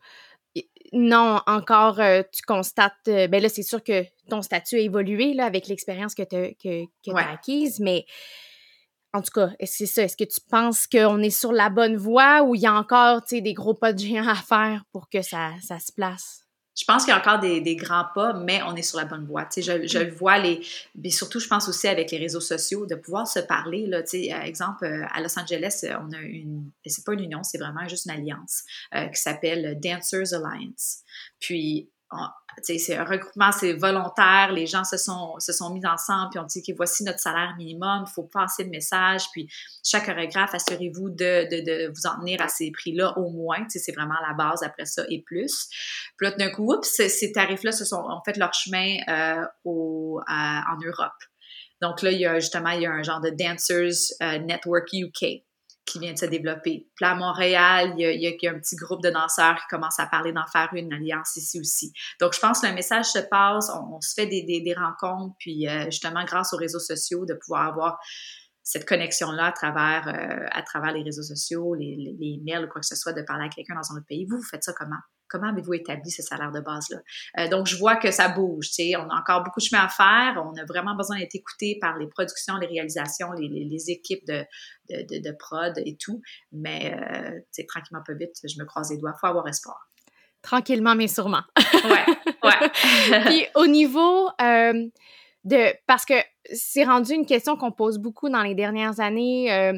non, encore, euh, tu constates, euh, ben là, c'est sûr que ton statut a évolué là, avec l'expérience que tu que, que as acquise, mais en tout cas, c'est ça? Est-ce que tu penses qu'on est sur la bonne voie ou il y a encore des gros pas de géant à faire pour que ça, ça se place? Je pense qu'il y a encore des, des, grands pas, mais on est sur la bonne voie. Tu sais, je, je le vois, les, mais surtout, je pense aussi avec les réseaux sociaux, de pouvoir se parler. Là, tu sais, exemple, euh, à Los Angeles, on a une, c'est pas une union, c'est vraiment juste une alliance euh, qui s'appelle Dancers Alliance. Puis, c'est un regroupement, c'est volontaire, les gens se sont, se sont mis ensemble, puis on dit voici notre salaire minimum, il faut passer le message, puis chaque chorégraphe, assurez-vous de, de, vous en tenir à ces prix-là au moins, c'est vraiment la base après ça et plus. Puis là, d'un coup, ces tarifs-là se sont, ont fait leur chemin euh, au, en Europe. Donc là, il y a justement, il y a un genre de Dancers euh, Network UK qui vient de se développer. Puis à Montréal, il y, a, un petit groupe de danseurs qui commence à parler d'en faire une alliance ici aussi. Donc, je pense que le message se passe, on, se fait des, des, rencontres, puis euh, justement, grâce aux réseaux sociaux, de pouvoir avoir cette connexion-là à travers, euh, à travers les réseaux sociaux, les, les, les, mails ou quoi que ce soit, de parler à quelqu'un dans un autre pays. Vous, vous faites ça comment? Comment avez-vous établi ce salaire de base-là? Euh, donc, je vois que ça bouge. Tu sais, on a encore beaucoup de chemin à faire. On a vraiment besoin d'être écouté par les productions, les réalisations, les, les, équipes de, de, de, prod et tout. Mais, euh, tu sais, tranquillement, pas vite, je me croise les doigts. Il faut avoir espoir. Tranquillement, mais sûrement. ouais, ouais. Puis, au niveau... Euh, de parce que c'est rendu une question qu'on pose beaucoup dans les dernières années euh,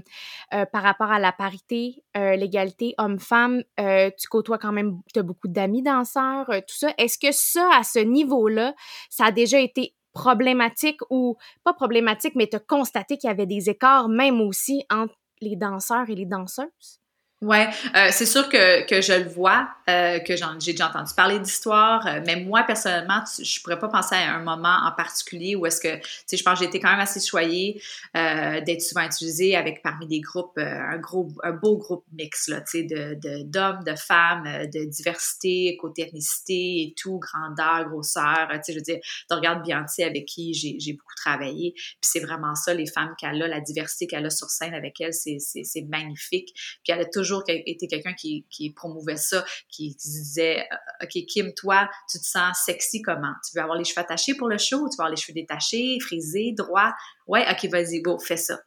euh, par rapport à la parité, euh, l'égalité homme-femme. tu côtoies quand même, tu as beaucoup d'amis danseurs, tout ça. Est-ce que ça, à ce niveau-là, ça a déjà été problématique ou pas problématique, mais tu as constaté qu'il y avait des écarts même aussi entre les danseurs et les danseuses? Ouais, euh, c'est sûr que, que je le vois, euh, que j'ai déjà entendu parler d'histoire, euh, mais moi personnellement, je pourrais pas penser à un moment en particulier où est-ce que, tu sais, je pense que j'ai été quand même assez choyée euh, d'être souvent utilisée avec parmi des groupes, un gros, un beau groupe mix là, tu sais, de d'hommes, de, femmes, de diversité, côté ethnicité et tout, grandeur, grosseur, tu sais, je veux dire, tu regardes Beyoncé avec qui j'ai beaucoup travaillé, puis c'est vraiment ça, les femmes qu'elle a, la diversité qu'elle a sur scène avec elle, c'est magnifique, puis elle a toujours toujours été quelqu'un qui, promouvait ça, qui, disait euh, OK, Kim, toi, tu te sens sexy comment? Tu veux avoir les cheveux attachés pour le show? Tu veux avoir les cheveux détachés, frisés, droits? Ouais, OK, vas-y, go, fais ça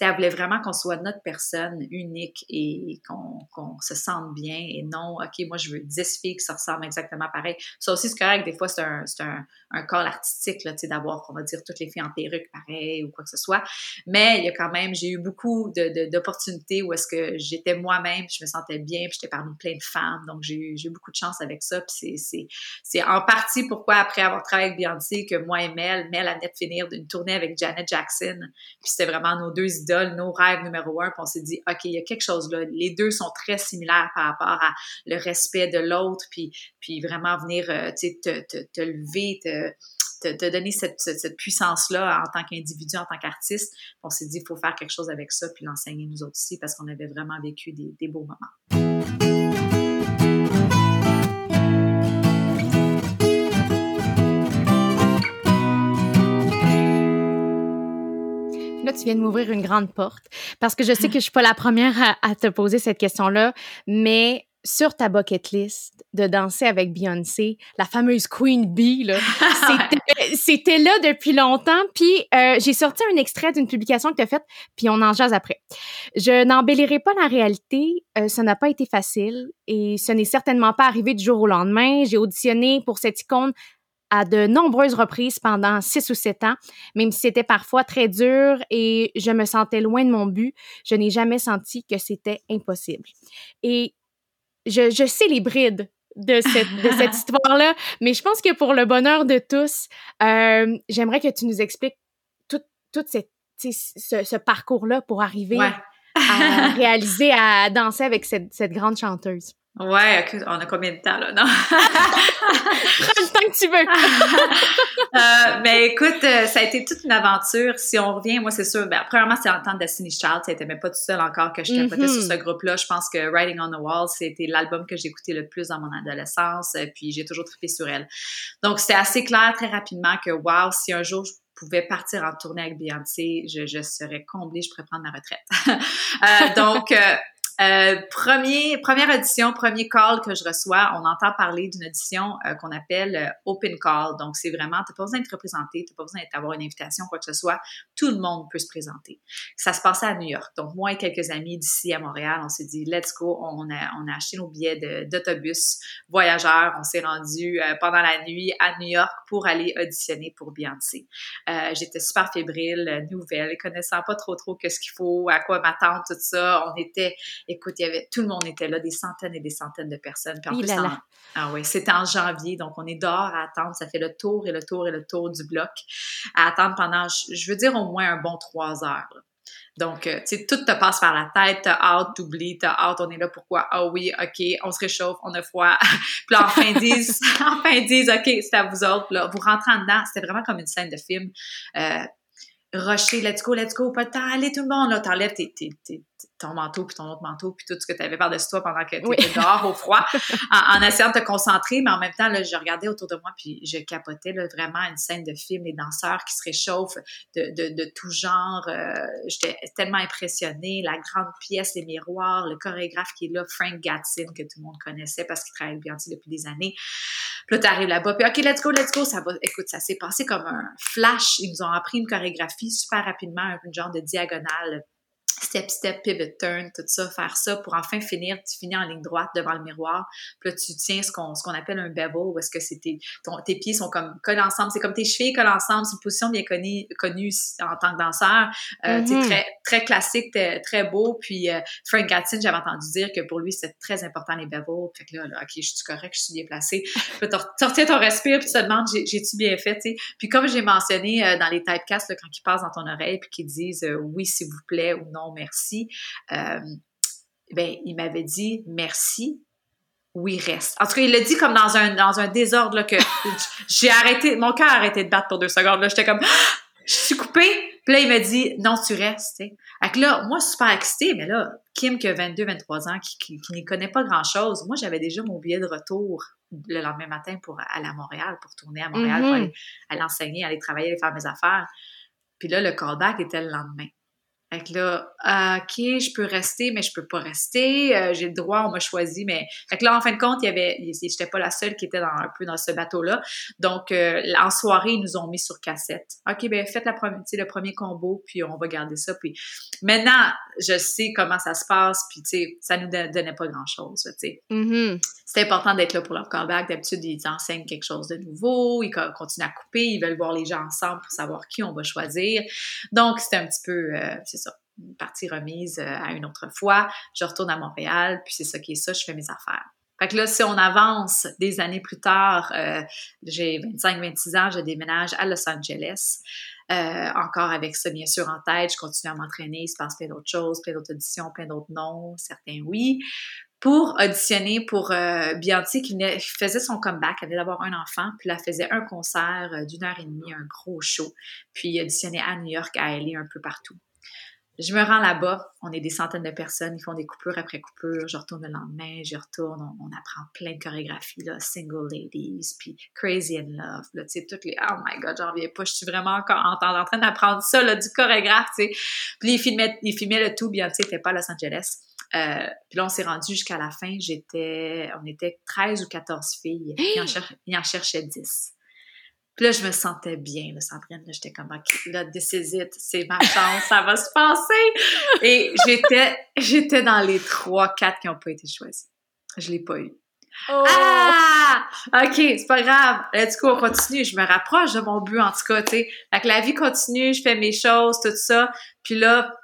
elle voulait vraiment qu'on soit notre personne unique et qu'on se sente bien et non, OK, moi, je veux 10 filles qui se ressemblent exactement pareil. Ça aussi, c'est correct. Des fois, c'est un, un, un corps artistique, là, d'avoir, on va dire, toutes les filles en perruque pareil ou quoi que ce soit. Mais il y a quand même, j'ai eu beaucoup d'opportunités où est-ce que j'étais moi-même, je me sentais bien, puis j'étais parmi plein de femmes. Donc, j'ai eu beaucoup de chance avec ça. Puis c'est en partie pourquoi, après avoir travaillé avec Beyoncé, que moi et Mel, Mel a de finir d'une tournée avec Janet Jackson. Puis c'était vraiment nos deux nos rêves numéro un, puis on s'est dit, OK, il y a quelque chose là. Les deux sont très similaires par rapport à le respect de l'autre, puis, puis vraiment venir, euh, sais, te, te, lever, te, te, donner cette, cette, puissance-là en tant qu'individu, en tant qu'artiste. On s'est dit, il faut faire quelque chose avec ça, puis l'enseigner nous autres aussi, parce qu'on avait vraiment vécu des, des beaux moments. Tu viens de m'ouvrir une grande porte parce que je sais que je suis pas la première à, te poser cette question-là, mais sur ta bucket list de danser avec Beyoncé, la fameuse Queen Bee, c'était là depuis longtemps. Puis euh, j'ai sorti un extrait d'une publication que tu as faite, puis on en jase après. Je n'embellirai pas la réalité, euh, ça n'a pas été facile et ce n'est certainement pas arrivé du jour au lendemain. J'ai auditionné pour cette icône à de nombreuses reprises pendant six ou sept ans, même si c'était parfois très dur et je me sentais loin de mon but, je n'ai jamais senti que c'était impossible. Et je, je sais les brides de cette, de cette histoire-là, mais je pense que pour le bonheur de tous, euh, j'aimerais que tu nous expliques tout, tout cette, ce, ce parcours-là pour arriver à réaliser, à danser avec cette, cette grande chanteuse. Ouais, on a combien de temps là, non? Prends le temps que tu veux. euh, mais écoute, euh, ça a été toute une aventure. Si on revient, moi c'est sûr, ben, premièrement c'est en temps de Destiny's Child, ça même pas tout seul encore que je capotais sur mm-hmm. ce groupe-là. Je pense que Writing on the Wall, c'était l'album que j'écoutais le plus dans mon adolescence, euh, puis j'ai toujours trippé sur elle. Donc c'était assez clair très rapidement que wow, si un jour je pouvais partir en tournée avec Beyoncé, je, je serais comblée, je pourrais prendre ma retraite. euh, donc, euh, premier, première audition, premier call que je reçois, on entend parler d'une audition euh, qu'on appelle euh, Open Call. Donc, c'est vraiment, tu n'as pas besoin d'être représenté, tu n'as pas besoin d'avoir une invitation, quoi que ce soit. Tout le monde peut se présenter. Ça se passait à New York. Donc, moi et quelques amis d'ici à Montréal, on s'est dit, let's go. On a, on a acheté nos billets d'autobus voyageurs. On s'est rendu pendant la nuit à New York pour aller auditionner pour Beyoncé. J'étais super fébrile, nouvelle, connaissant pas trop trop qu'est-ce qu'il faut, à quoi m'attendre, tout ça. On était Écoute, il y avait tout le monde était là, des centaines et des centaines de personnes. Puis en plus, ah oui, c'était en janvier, donc on est dehors à attendre. Ça fait le tour et le tour et le tour du bloc à attendre pendant, je veux dire au moins un bon trois heures. Donc, euh, tu sais, tout te passe par la tête, t'as hâte, t'oublies, t'as hâte, on est là pourquoi? Ah oui, OK, on se réchauffe, on a froid. puis là, enfin, disent, enfin, disent, OK, c'est à vous autres. Là, vous rentrez en dedans, c'était vraiment comme une scène de film. Euh, rusher, let's go, let's go, pas de temps, allez tout le monde, là, t'enlèves tes, tes, ton manteau, puis ton autre manteau, puis tout ce que tu avais par-dessus toi pendant que tu étais dehors au froid, en, essayant de te concentrer, mais en même temps, là, je regardais autour de moi, puis je capotais là, vraiment une scène de film, les danseurs qui se réchauffent de, de, de tout genre. Euh, J'étais tellement impressionnée, la grande pièce, les miroirs, le chorégraphe qui est là, Frank Gatsin, que tout le monde connaissait parce qu'il travaille bien depuis des années. Puis là, t'arrives là-bas, puis OK, let's go, let's go, ça va. Écoute, ça s'est passé comme un flash. Ils nous ont appris une chorégraphie super rapidement, un genre de diagonale step, step, pivot turn, tout ça, faire ça pour enfin finir, tu finis en ligne droite devant le miroir. Puis là, tu tiens ce qu'on, ce qu'on appelle un bevel, où est-ce que c'est tes, tes pieds sont comme collés ensemble. C'est comme tes chevilles collent ensemble. C'est une position bien connue, connue en tant que danseur. Euh, mm-hmm. très, très classique, très beau. Puis euh, Frank Gatson, j'avais entendu dire que pour lui, c'est très important les bevels. Fait que là, OK, je suis correct, je suis bien placée. Puis tu retiens ton respire, puis tu te demandes, j'ai-tu bien fait, tu sais. Puis comme j'ai mentionné euh, dans les typecasts, là, quand ils passent dans ton oreille, puis qu'ils disent euh, oui, s'il vous plaît, ou non, merci. Euh, ben, il m'avait dit merci. Oui, reste. En tout cas, il l'a dit comme dans un, dans un désordre là, que j'ai arrêté, mon cœur a arrêté de battre pour deux secondes. Là, j'étais comme, je suis coupée. Puis là, il m'a dit, non, tu restes. T'sais. Fait là, moi, super excitée, mais là, Kim, qui a 22, 23 ans, qui, qui, n'y connaît pas grand-chose, moi, j'avais déjà mon billet de retour le lendemain matin pour aller à Montréal, pour tourner à Montréal, pour mm-hmm. aller, enseigner, aller travailler, aller faire mes affaires. Puis là, le callback était le lendemain. Fait que là, ah, OK, je peux rester, mais je peux pas rester. Euh, j'ai le droit, on m'a choisi, mais... Fait que là, en fin de compte, il y avait... J'étais pas la seule qui était dans, un peu dans ce bateau-là. Donc, euh, en soirée, ils nous ont mis sur cassette. OK, ben faites la première, le premier combo, puis on va garder ça. Puis maintenant, je sais comment ça se passe, puis tu sais, ça nous donnait pas grand-chose, tu sais. Mm-hmm. C'est important d'être là pour leur callback. D'habitude, ils enseignent quelque chose de nouveau, ils continuent à couper, ils veulent voir les gens ensemble pour savoir qui on va choisir. Donc, c'était un petit peu... Euh, une partie remise euh, à une autre fois. Je retourne à Montréal, puis c'est ça qui est ça, je fais mes affaires. Fait que là, si on avance des années plus tard, euh, j'ai 25-26 ans, je déménage à Los Angeles. Euh, encore avec ça, bien sûr, en tête, je continue à m'entraîner, il se passe plein d'autres choses, plein d'autres auditions, plein d'autres noms, certains oui. Pour auditionner pour euh, qui faisait son comeback, elle venait d'avoir un enfant, puis elle faisait un concert d'une heure et demie, un gros show, puis auditionner à New York, à LA, un peu partout. Je me rends là-bas, on est des centaines de personnes, ils font des coupures après coupures, je retourne le lendemain, je retourne, on, apprend plein de chorégraphies, là, Single Ladies, puis Crazy in Love, là, tu sais, toutes les, oh my god, j'en reviens pas, je suis vraiment encore en, en train d'apprendre ça, là, du chorégraphe, tu sais. Puis ils filmaient, ils filmaient le tout, sais, c'était pas à Los Angeles. Euh, puis là, on s'est rendu jusqu'à la fin, j'étais, on était 13 ou 14 filles, ils en, cher, ils en cherchaient 10. Puis là, je me sentais bien, là, Sandrine. Là, j'étais comme, OK, là, this is it, c'est ma chance, ça va se passer. Et j'étais, j'étais dans les trois, quatre qui n'ont pas été choisis. Je l'ai pas eu. Oh. Ah! OK, c'est pas grave. Là, du coup, on continue. Je me rapproche de mon but, en tout cas, tu sais. Fait que la vie continue, je fais mes choses, tout ça. Puis là,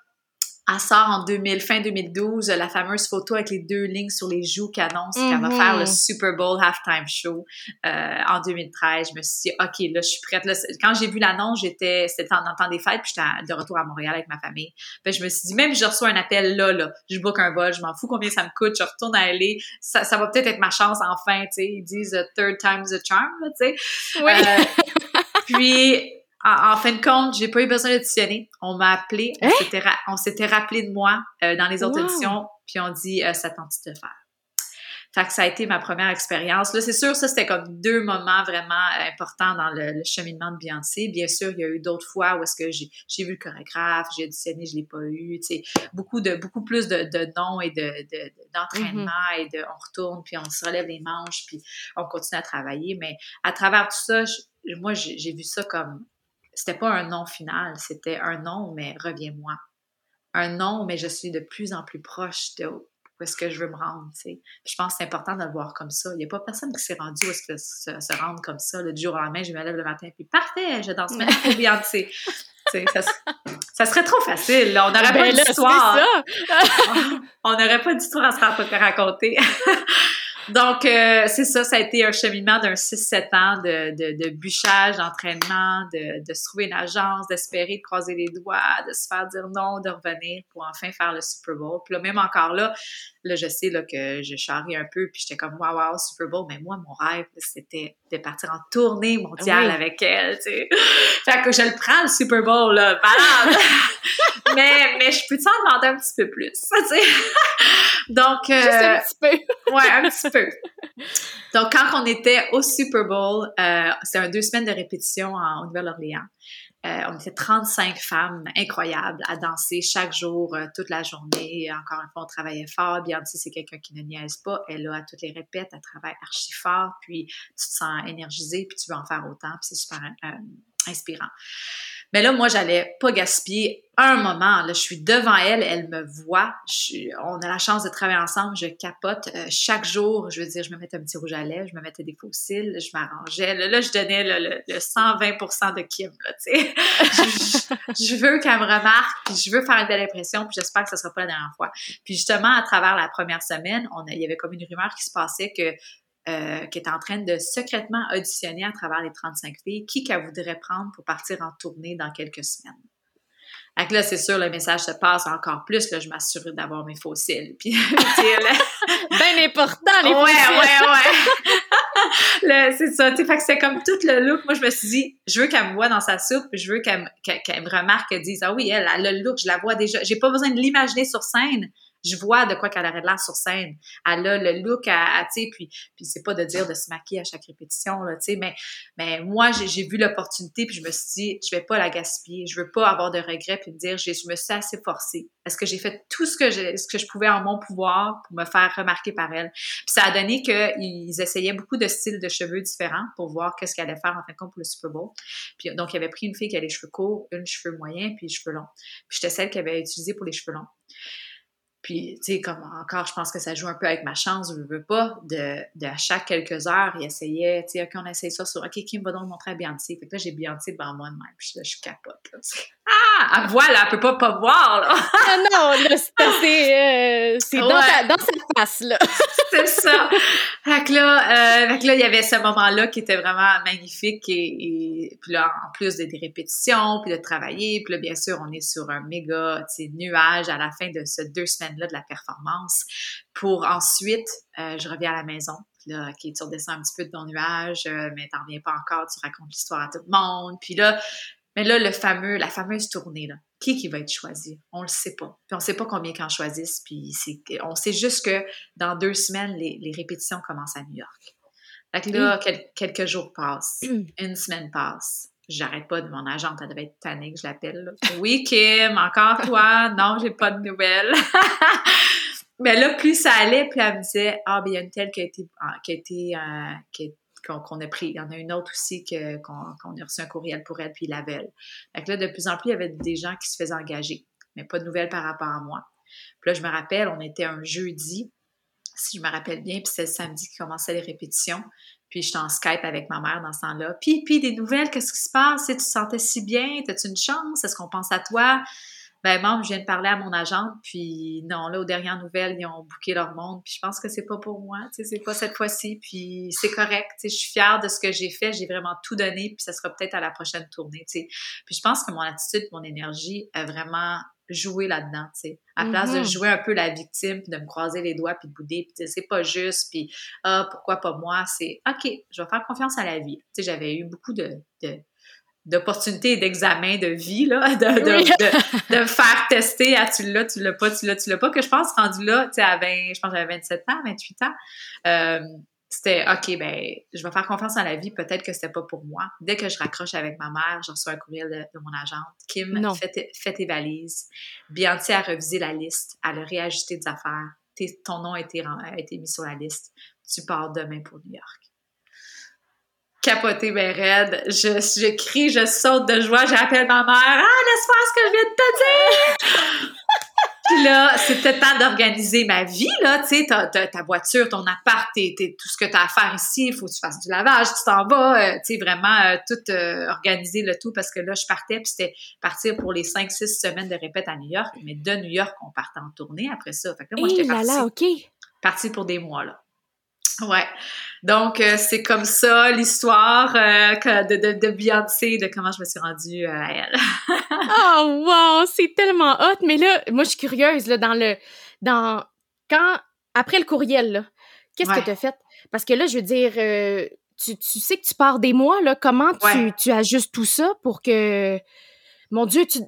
elle sort en 2000, fin 2012, la fameuse photo avec les deux lignes sur les joues qui annonce qu'elle va faire le mm-hmm. Super Bowl halftime show euh, en 2013. Je me suis dit, OK, là, je suis prête. quand j'ai vu l'annonce, j'étais, c'était en temps des fêtes, puis j'étais de retour à Montréal avec ma famille. Puis je me suis dit, même si je reçois un appel là, là, je book un vol, je m'en fous combien ça me coûte, je retourne à aller, ça, ça va peut-être être ma chance enfin, tu sais. Ils disent third time's the charm, tu sais. Oui. Euh, puis en, fin de compte, j'ai pas eu besoin d'auditionner. On m'a appelé, on hein? s'était rappelé de moi euh, dans les autres auditions, puis on dit euh, ça tente de faire? Fait que ça a été ma première expérience. Là, c'est sûr, ça, c'était comme deux moments vraiment euh, importants dans le, cheminement de Beyoncé. Bien sûr, il y a eu d'autres fois où est-ce que j'ai vu le chorégraphe, j'ai auditionné, je l'ai pas eu. Tu sais, beaucoup de beaucoup plus de, de noms et de d'entraînement de, mm-hmm. et de on retourne puis on se relève les manches puis on continue à travailler. Mais à travers tout ça, moi, j'ai vu ça comme c'était pas un non final, c'était un non, mais reviens-moi. Un non, mais je suis de plus en plus proche de où est-ce que je veux me rendre, tu sais. Je pense que c'est important de le voir comme ça. Il n'y a pas personne qui s'est rendu où est-ce que se, se rendre comme ça. Le jour au lendemain, je me lève le matin, puis parfait, je danse pour Beyoncé. Ça, ça, serait trop facile. On n'aurait ben pas d'histoire. on n'aurait pas d'histoire à se raconter. Donc, euh, c'est ça, ça a été un cheminement d'un 6-7 ans de, de, de bûchage, d'entraînement, de, de se trouver une agence, d'espérer de croiser les doigts, de se faire dire non, de revenir pour enfin faire le Super Bowl. Puis là, même encore là, là, je sais là, que je charrie un peu, puis j'étais comme, waouh, wow, Super Bowl. Mais moi, mon rêve, c'était de partir en tournée mondiale avec elle, tu sais. Fait que je le prends, le Super Bowl, là, mais, mais je peux t'en demander un petit peu plus, tu sais? Donc, euh, Juste un petit peu. ouais, un petit peu. Donc, quand on était au Super Bowl, euh, c'était un deux semaines de répétition en, Nouvelle-Orléans. Euh, on était 35 femmes incroyables à danser chaque jour, euh, toute la journée. Encore une fois, on travaillait fort. Beyoncé, c'est quelqu'un qui ne niaise pas. Elle a toutes les répètes, elle travaille archi fort, puis tu te sens énergisé, puis tu veux en faire autant, puis c'est super inspirant. Mais là, moi, j'allais pas gaspiller un moment. Là, je suis devant elle, elle me voit. on a la chance de travailler ensemble. Je capote euh, chaque jour. Je veux dire, je me mettais un petit rouge à lèvres, je me mettais des fossiles, je m'arrangeais. Là, je donnais le, 120% de Kim. Là, je, je, veux qu'elle me remarque, puis je veux faire une belle impression, puis j'espère que ce sera pas la dernière fois. Puis justement, à travers la première semaine, on il y avait comme une rumeur qui se passait que euh, qui est en train de secrètement auditionner à travers les 35 filles qui qu'elle voudrait prendre pour partir en tournée dans quelques semaines. Donc là, c'est sûr, le message se passe encore plus. Là, je m'assure d'avoir mes fossiles. Puis, bien important, les ouais, fossiles. Ouais, ouais, ouais. c'est ça. Tu fait que c'est comme tout le look. Moi, je me suis dit, je veux qu'elle me voit dans sa soupe. Je veux qu'elle me remarque, qu'elle dise, ah oui, elle, elle a le look, je la vois déjà. J'ai pas besoin de l'imaginer sur scène je vois de quoi qu'elle aurait de l'air sur scène. Elle a le look à, tu sais, puis, puis c'est pas de dire de se maquiller à chaque répétition, là, tu sais, mais, mais moi, j'ai vu l'opportunité, puis je me suis dit, je vais pas la gaspiller, je veux pas avoir de regrets, puis me dire, je me suis assez forcée. Est-ce que j'ai fait tout ce que, je, ce que je pouvais en mon pouvoir pour me faire remarquer par elle? Puis ça a donné qu'ils essayaient beaucoup de styles de cheveux différents pour voir qu'est-ce qu'elle allait faire en fin de compte pour le Super Bowl. Puis donc, il avait pris une fille qui a les cheveux courts, une cheveux moyens, puis les cheveux longs. Puis j'étais celle qui avait utilisé pour les cheveux longs. Puis, tu sais, comme encore, je pense que ça joue un peu avec ma chance, je veux pas, de, de à chaque quelques heures, il essayait, tu sais, OK, on essaye ça sur, OK, qui me va donc montrer à Beyoncé? Fait que là, j'ai Beyoncé devant moi de même, puis là, je capote, là, Ah! Elle voit, là, elle peut pas pas voir, là! ah non, là, c'est euh, c'est dans, dans sa c'est ça! Fait que là, euh, fait que là, il y avait ce moment-là qui était vraiment magnifique, et, puis là, en plus des, répétitions, puis de travailler, puis là, bien sûr, on est sur un méga, nuage à la fin de ce deux semaines là de la performance pour ensuite, euh, je reviens à la maison. Puis là, OK, tu redescends un petit peu de ton nuage, euh, mais t'en viens pas encore, tu racontes l'histoire à tout le monde. Puis là, mais là, le fameux, la fameuse tournée, là, qui qui va être choisi? On le sait pas. Puis on sait pas combien qu'en choisissent. Puis on sait juste que dans deux semaines, les, répétitions commencent à New York. Fait que là, quelques jours passent, une semaine passe j'arrête pas de mon agente, elle devait être tannée que je l'appelle. Oui, Kim, encore toi? Non, j'ai pas de nouvelles. Mais là, plus ça allait, plus elle me disait, ah, ben, il y a une telle qui a été, ah, qui a été, euh, qu'on a pris. Il y en a une autre aussi qu'on, a reçu un courriel pour elle, puis ils la. Fait là, de plus en plus, il y avait des gens qui se faisaient engager, mais pas de nouvelles par rapport à moi. Puis là, je me rappelle, on était un jeudi, si je me rappelle bien, puis c'est le samedi qui commençait les répétitions. Puis j'étais en Skype avec ma mère dans ce temps-là. Puis, puis des nouvelles, qu'est-ce qui se passe? Tu te sentais si bien? T'as-tu une chance? Est-ce qu'on pense à toi? Ben, maman, je viens de parler à mon agente, puis non, là, aux dernières nouvelles, ils ont bouqué leur monde, puis je pense que c'est pas pour moi, tu sais, c'est pas cette fois-ci, puis c'est correct, tu sais, je suis fière de ce que j'ai fait, j'ai vraiment tout donné, puis ça sera peut-être à la prochaine tournée, tu sais. Puis je pense que mon attitude, mon énergie a vraiment jouer là-dedans, tu sais. À place de mm-hmm. jouer un peu la victime, puis de me croiser les doigts, puis de bouder, puis c'est pas juste, puis ah, pourquoi pas moi, c'est OK, je vais faire confiance à la vie. Tu sais, j'avais eu beaucoup de, d'opportunités d'examen de vie, là, de, de, me faire tester, ah, tu l'as, tu l'as pas, tu l'as, tu l'as pas, que je pense rendu là, tu sais, à 20, je pense j'avais 27 ans, 28 ans, euh, c'était OK, ben, je vais faire confiance en la vie, peut-être que c'était pas pour moi. Dès que je raccroche avec ma mère, je reçois un courriel de, mon agente. Kim, fais tes, valises. Beyoncé a revisé la liste, elle a réajusté des affaires. ton nom a été, été mis sur la liste. Tu pars demain pour New York. Capoté, ben raide. Je, je crie, je saute de joie, j'appelle ma mère. Ah, laisse faire ce que je viens de te dire! Puis là, c'était temps d'organiser ma vie, là, tu sais, ta, ta, voiture, ton appart, tout ce que tu as à faire ici, il faut que tu fasses du lavage, tu t'en vas, euh, tu sais, vraiment euh, tout euh, organiser le tout parce que là, je partais, puis c'était partir pour les 5-6 semaines de répète à New York, mais de New York, on partait en tournée après ça. Fait que là, moi, j'étais partie, là, OK. partie pour des mois, là. Ouais. Donc, euh, c'est comme ça l'histoire euh, de, de, de, Beyoncé, de comment je me suis rendue euh, à elle. oh, wow! C'est tellement hot! Mais là, moi, je suis curieuse, là, dans le... Dans... Quand... Après le courriel, là, qu'est-ce que tu as fait? Parce que là, je veux dire, tu, tu, sais que tu pars des mois, là. Comment tu, tu ajustes tout ça pour que... Mon Dieu, tu,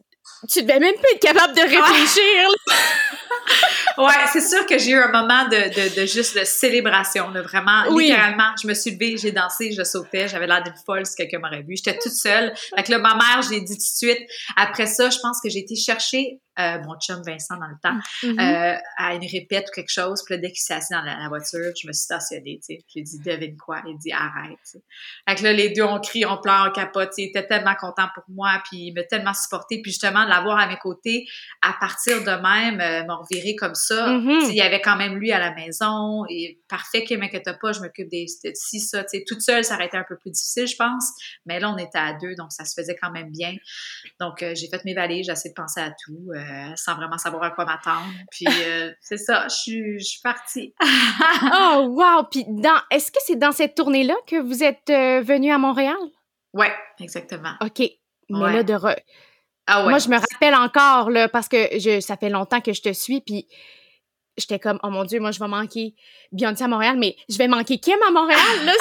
tu devais même pas être capable de réfléchir. ouais, c'est sûr que j'ai eu un moment de, de, de juste de célébration, là, vraiment. Littéralement, je me suis levée, j'ai dansé, je sautais, j'avais l'air d'une folle si quelqu'un m'aurait vu. J'étais toute seule. Fait que là, ma mère, j'ai dit tout de suite. Après ça, je pense que j'ai été chercher euh, mon chum Vincent dans le temps, Mhm. euh, à une répète ou quelque chose. Puis là, dès qu'il s'est assis dans la, la voiture, je me suis stationnée, tu sais. J'ai dit, devine quoi? Il dit, arrête, tu sais. Fait que là, les deux, on crie, on pleure, on capote. Il était tellement content pour moi, puis il m'a tellement supporté. Puis justement, de l'avoir à mes côtés, à partir de même, euh, m'en revirer comme ça. Mhm. Sais, Il y avait quand même lui à la maison. Et parfait, qu'il m'inquiète pas, je m'occupe des de ci, ça. Tu sais, toute seule, ça aurait été un peu plus difficile, je pense. Mais là, on était à deux, donc ça se faisait quand même bien. Donc, euh, j'ai fait mes valises, j'ai essayé de penser à tout, sans vraiment savoir à quoi m'attendre. Puis, euh, c'est ça, je suis, je suis partie. Oh, wow! Puis, dans, est-ce que c'est dans cette tournée-là que vous êtes euh, venu à Montréal? ouais, exactement. OK. Mais Ouais. là, de re- Ah ouais. moi, je me rappelle encore, là, parce que je, ça fait longtemps que je te suis, puis j'étais comme, oh mon Dieu, moi, je vais manquer Beyoncé à Montréal, mais je vais manquer Kim à Montréal. Là,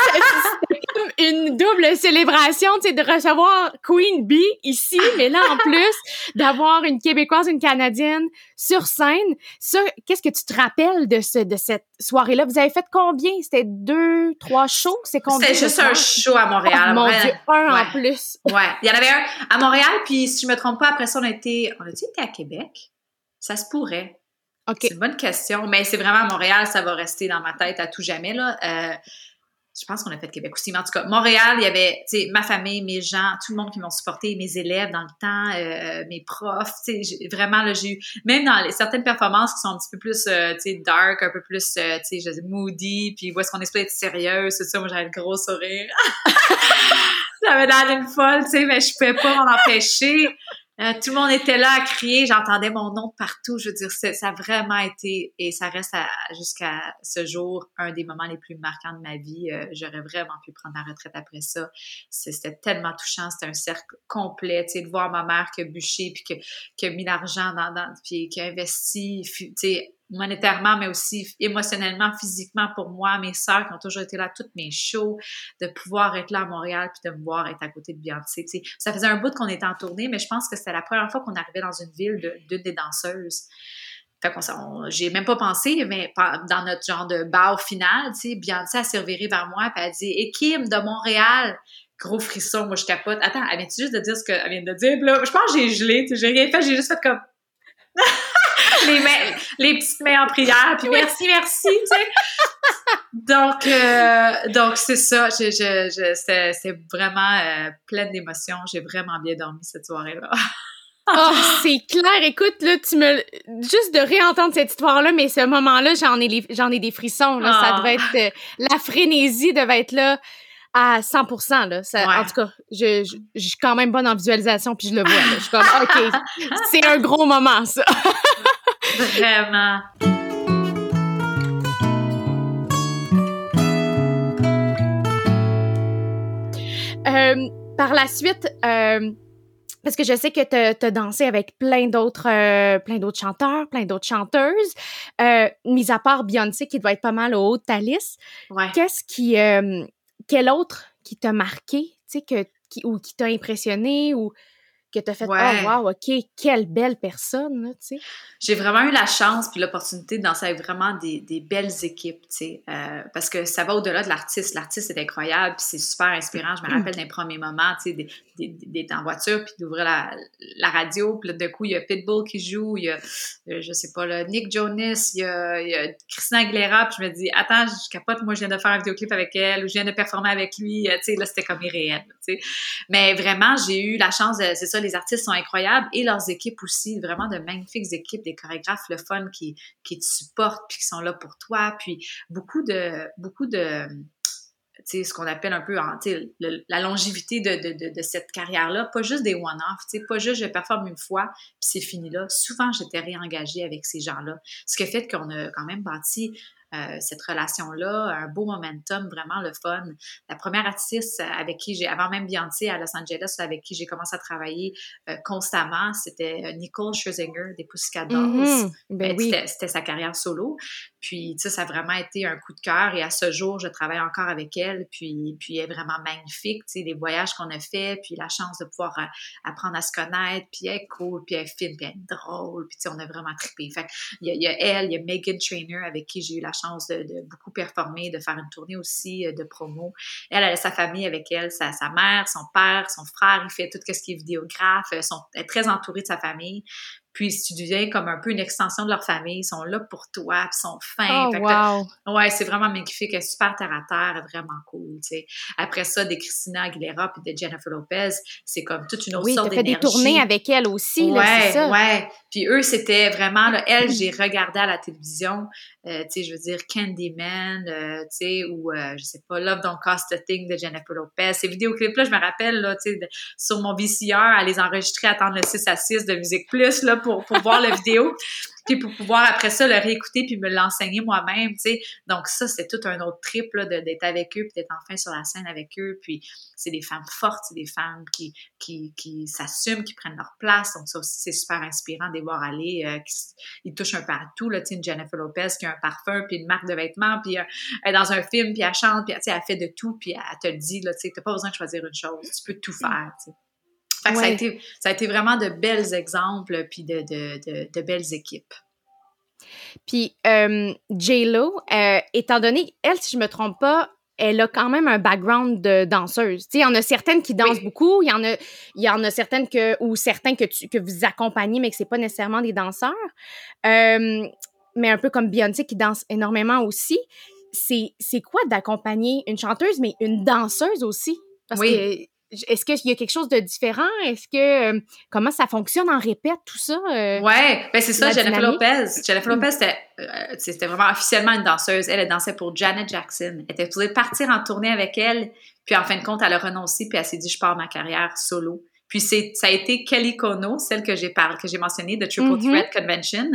une double célébration, tu sais, de recevoir Queen Bee ici, mais là, en plus, d'avoir une Québécoise, une Canadienne sur scène. Ça, qu'est-ce que tu te rappelles de, ce, de cette soirée-là? Vous avez fait combien? C'était deux, trois shows? C'est combien? C'était juste un show à Montréal. Oh, À mon. Dieu, un en plus. Ouais, il y en avait un à Montréal, puis si je me trompe pas, après ça, on a été, on a-tu été à Québec? Ça se pourrait. OK. C'est une bonne question, mais c'est vraiment à Montréal, ça va rester dans ma tête à tout jamais, là. Euh, je pense qu'on a fait Québec aussi, mais en tout cas, Montréal, il y avait, tu sais, ma famille, mes gens, tout le monde qui m'ont supporté, mes élèves dans le temps, euh, mes profs, tu sais, vraiment, là, j'ai eu, même dans les, certaines performances qui sont un petit peu plus, euh, tu sais, dark, un peu plus, euh, tu sais, moody, puis où est-ce qu'on supposé être sérieuse, c'est ça, moi, j'avais le gros sourire. J'avais l'air d'une folle, tu sais, mais je pouvais pas m'en empêcher. Euh, tout le monde était là à crier, j'entendais mon nom partout. Je veux dire, ça a vraiment été, et ça reste jusqu'à ce jour, un des moments les plus marquants de ma vie. Euh, J'aurais vraiment pu prendre ma retraite après ça. C'était tellement touchant, c'était un cercle complet, tu sais, de voir ma mère qui a bûché, puis qui a mis l'argent dans, dans, puis qui a investi, tu sais, monétairement, mais aussi émotionnellement, physiquement pour moi, mes sœurs qui ont toujours été là, toutes mes shows, de pouvoir être là à Montréal puis de me voir être à côté de Beyoncé. tu sais. Ça faisait un bout qu'on était en tournée, mais je pense que c'était la première fois qu'on arrivait dans une ville d'une des danseuses. Fait qu'on j'ai même pas pensé, mais dans notre genre de bar final, tu sais, Beyoncé a serviré vers moi puis elle a dit « Et Kim de Montréal! » Gros frisson, moi je capote. Attends, elle vient juste de dire ce qu'elle vient de dire? Là, je pense que j'ai gelé, j'ai rien fait, j'ai juste fait comme les petites mains en prière, puis merci, merci, tu sais. Donc, euh, donc c'est ça. Je, je, je, c'était, c'était vraiment euh, pleine d'émotions. J'ai vraiment bien dormi cette soirée-là. Oh, c'est clair. Écoute, là, tu me. Juste de réentendre cette histoire-là, mais ce moment-là, j'en ai, les- j'en ai des frissons. Là. Ça Ah. devait être. euh, la frénésie devait être là à 100 là. Ça, Ouais. En tout cas, je, je, je suis quand même bonne en visualisation, puis je le vois. Là. Je suis comme, OK, c'est un gros moment, ça. Vraiment. Euh, par la suite, euh, parce que je sais que tu as dansé avec plein d'autres euh, plein d'autres chanteurs, plein d'autres chanteuses, mis à part Beyoncé qui doit être pas mal au haut de ta liste. Ouais. Qu'est-ce qui quel autre qui t'a marqué, tu sais que qui, ou qui t'a impressionné ou que t'as fait Ouais. oh wow ok quelle belle personne là, tu sais J'ai vraiment eu la chance puis l'opportunité de danser avec vraiment des, des belles équipes, tu sais, euh, parce que ça va au-delà de l'artiste. L'artiste est incroyable puis c'est super inspirant. Je me rappelle d'un premier moment, tu sais, des- des- d'être en voiture puis d'ouvrir la, la radio puis là, de coup il y a Pitbull qui joue, il y a euh, je sais pas là Nick Jonas, il y a, il y a Christina Aguilera puis je me dis attends je capote moi je viens de faire un vidéoclip avec elle ou je viens de performer avec lui, euh, tu sais là c'était comme irréel, tu sais. Mais vraiment, j'ai eu la chance de, c'est ça, les artistes sont incroyables et leurs équipes aussi, vraiment de magnifiques équipes, des chorégraphes le fun qui, te supportent puis qui sont là pour toi, puis beaucoup de, beaucoup de, ce qu'on appelle un peu, la longévité de, cette carrière-là, pas juste des one-off, pas juste je performe une fois puis c'est fini là. Souvent, j'étais réengagée avec ces gens-là, ce qui a fait qu'on a quand même bâti euh, cette relation-là, un beau momentum, vraiment le fun. La première artiste avec qui j'ai, avant même Beyoncé à Los Angeles, avec qui j'ai commencé à travailler euh, constamment, c'était euh, Nicole Scherzinger des Pussycat Dolls. Mhm. ben Ben, oui c'était sa carrière solo. Puis, tu sais, ça a vraiment été un coup de cœur. Et à ce jour, je travaille encore avec elle. Puis, puis elle est vraiment magnifique. Tu sais, les voyages qu'on a fait, puis la chance de pouvoir euh, apprendre à se connaître. Puis elle est cool, puis elle est fine, puis elle est drôle. Puis, tu sais, on a vraiment trippé. Fait il y, a, y a elle, il y a Megan Trainer avec qui j'ai eu la chance de, beaucoup performer, de faire une tournée aussi euh, de promo. Elle, elle a sa famille avec elle, sa, sa mère, son père, son frère. Il fait tout ce qui est vidéographe. Elle est très entourée de sa famille. Puis si tu deviens comme un peu une extension de leur famille, ils sont là pour toi, ils sont fins. Oh, wow. Ouais, c'est vraiment magnifique, super terre à terre, vraiment cool, tu sais. Après ça, des Christina Aguilera puis de Jennifer Lopez, c'est comme toute une autre oui, sorte d'énergie. Oui, fait des tournées avec elle aussi, ouais, là, ça. Ouais, Puis eux, c'était vraiment, là, elle, j'ai regardé à la télévision, euh, tu sais, je veux dire Candyman, euh, tu sais, ou euh, je sais pas, Love Don't Cost a Thing de Jennifer Lopez. Ces vidéoclips-là, je me rappelle, là, tu sais, sur mon VCR, à les enregistrer, attendre le 6 à 6 de Musique Plus, là, pour, pour voir la vidéo puis pour pouvoir après ça le réécouter puis me l'enseigner moi-même, tu sais. Donc ça, c'est tout un autre trip là, d'être avec eux puis d'être enfin sur la scène avec eux. Puis c'est des femmes fortes, c'est des femmes qui qui, qui s'assument, qui prennent leur place. Donc ça aussi, c'est super inspirant de les voir aller. Euh, ils touchent un peu à tout, là, tu sais, une Jennifer Lopez qui a un parfum puis une marque de vêtements puis euh, elle est dans un film puis elle chante puis tu sais, elle fait de tout puis elle te le dit, là, tu sais, t'as pas besoin de choisir une chose, tu peux tout faire, tu sais. Fait ça, a été, ça a été vraiment de belles exemples puis de, de, de, de belles équipes. Puis euh, J-Lo, euh, étant donné, elle, si je me trompe pas, elle a quand même un background de danseuse. Il y en a certaines qui dansent beaucoup, il y en a, il y en a certaines que, ou certains que, tu, que vous accompagnez, mais que c'est pas nécessairement des danseurs. Euh, mais un peu comme Beyoncé qui danse énormément aussi. C'est quoi d'accompagner une chanteuse, mais une danseuse aussi? Parce oui. Est-ce qu'il y a quelque chose de différent? Est-ce que euh, comment ça fonctionne en répète, tout ça? Euh, ouais, ben c'est ça, Jennifer Lopez. Jennifer Lopez, euh, c'était vraiment officiellement une danseuse. Elle, elle dansait pour Janet Jackson. Elle était supposée partir en tournée avec elle, puis en fin de compte, elle a renoncé, puis elle s'est dit je pars ma carrière solo. Puis c'est ça a été Kelly Kono, celle que j'ai parlé, que j'ai mentionnée de Triple mm-hmm. Threat Convention,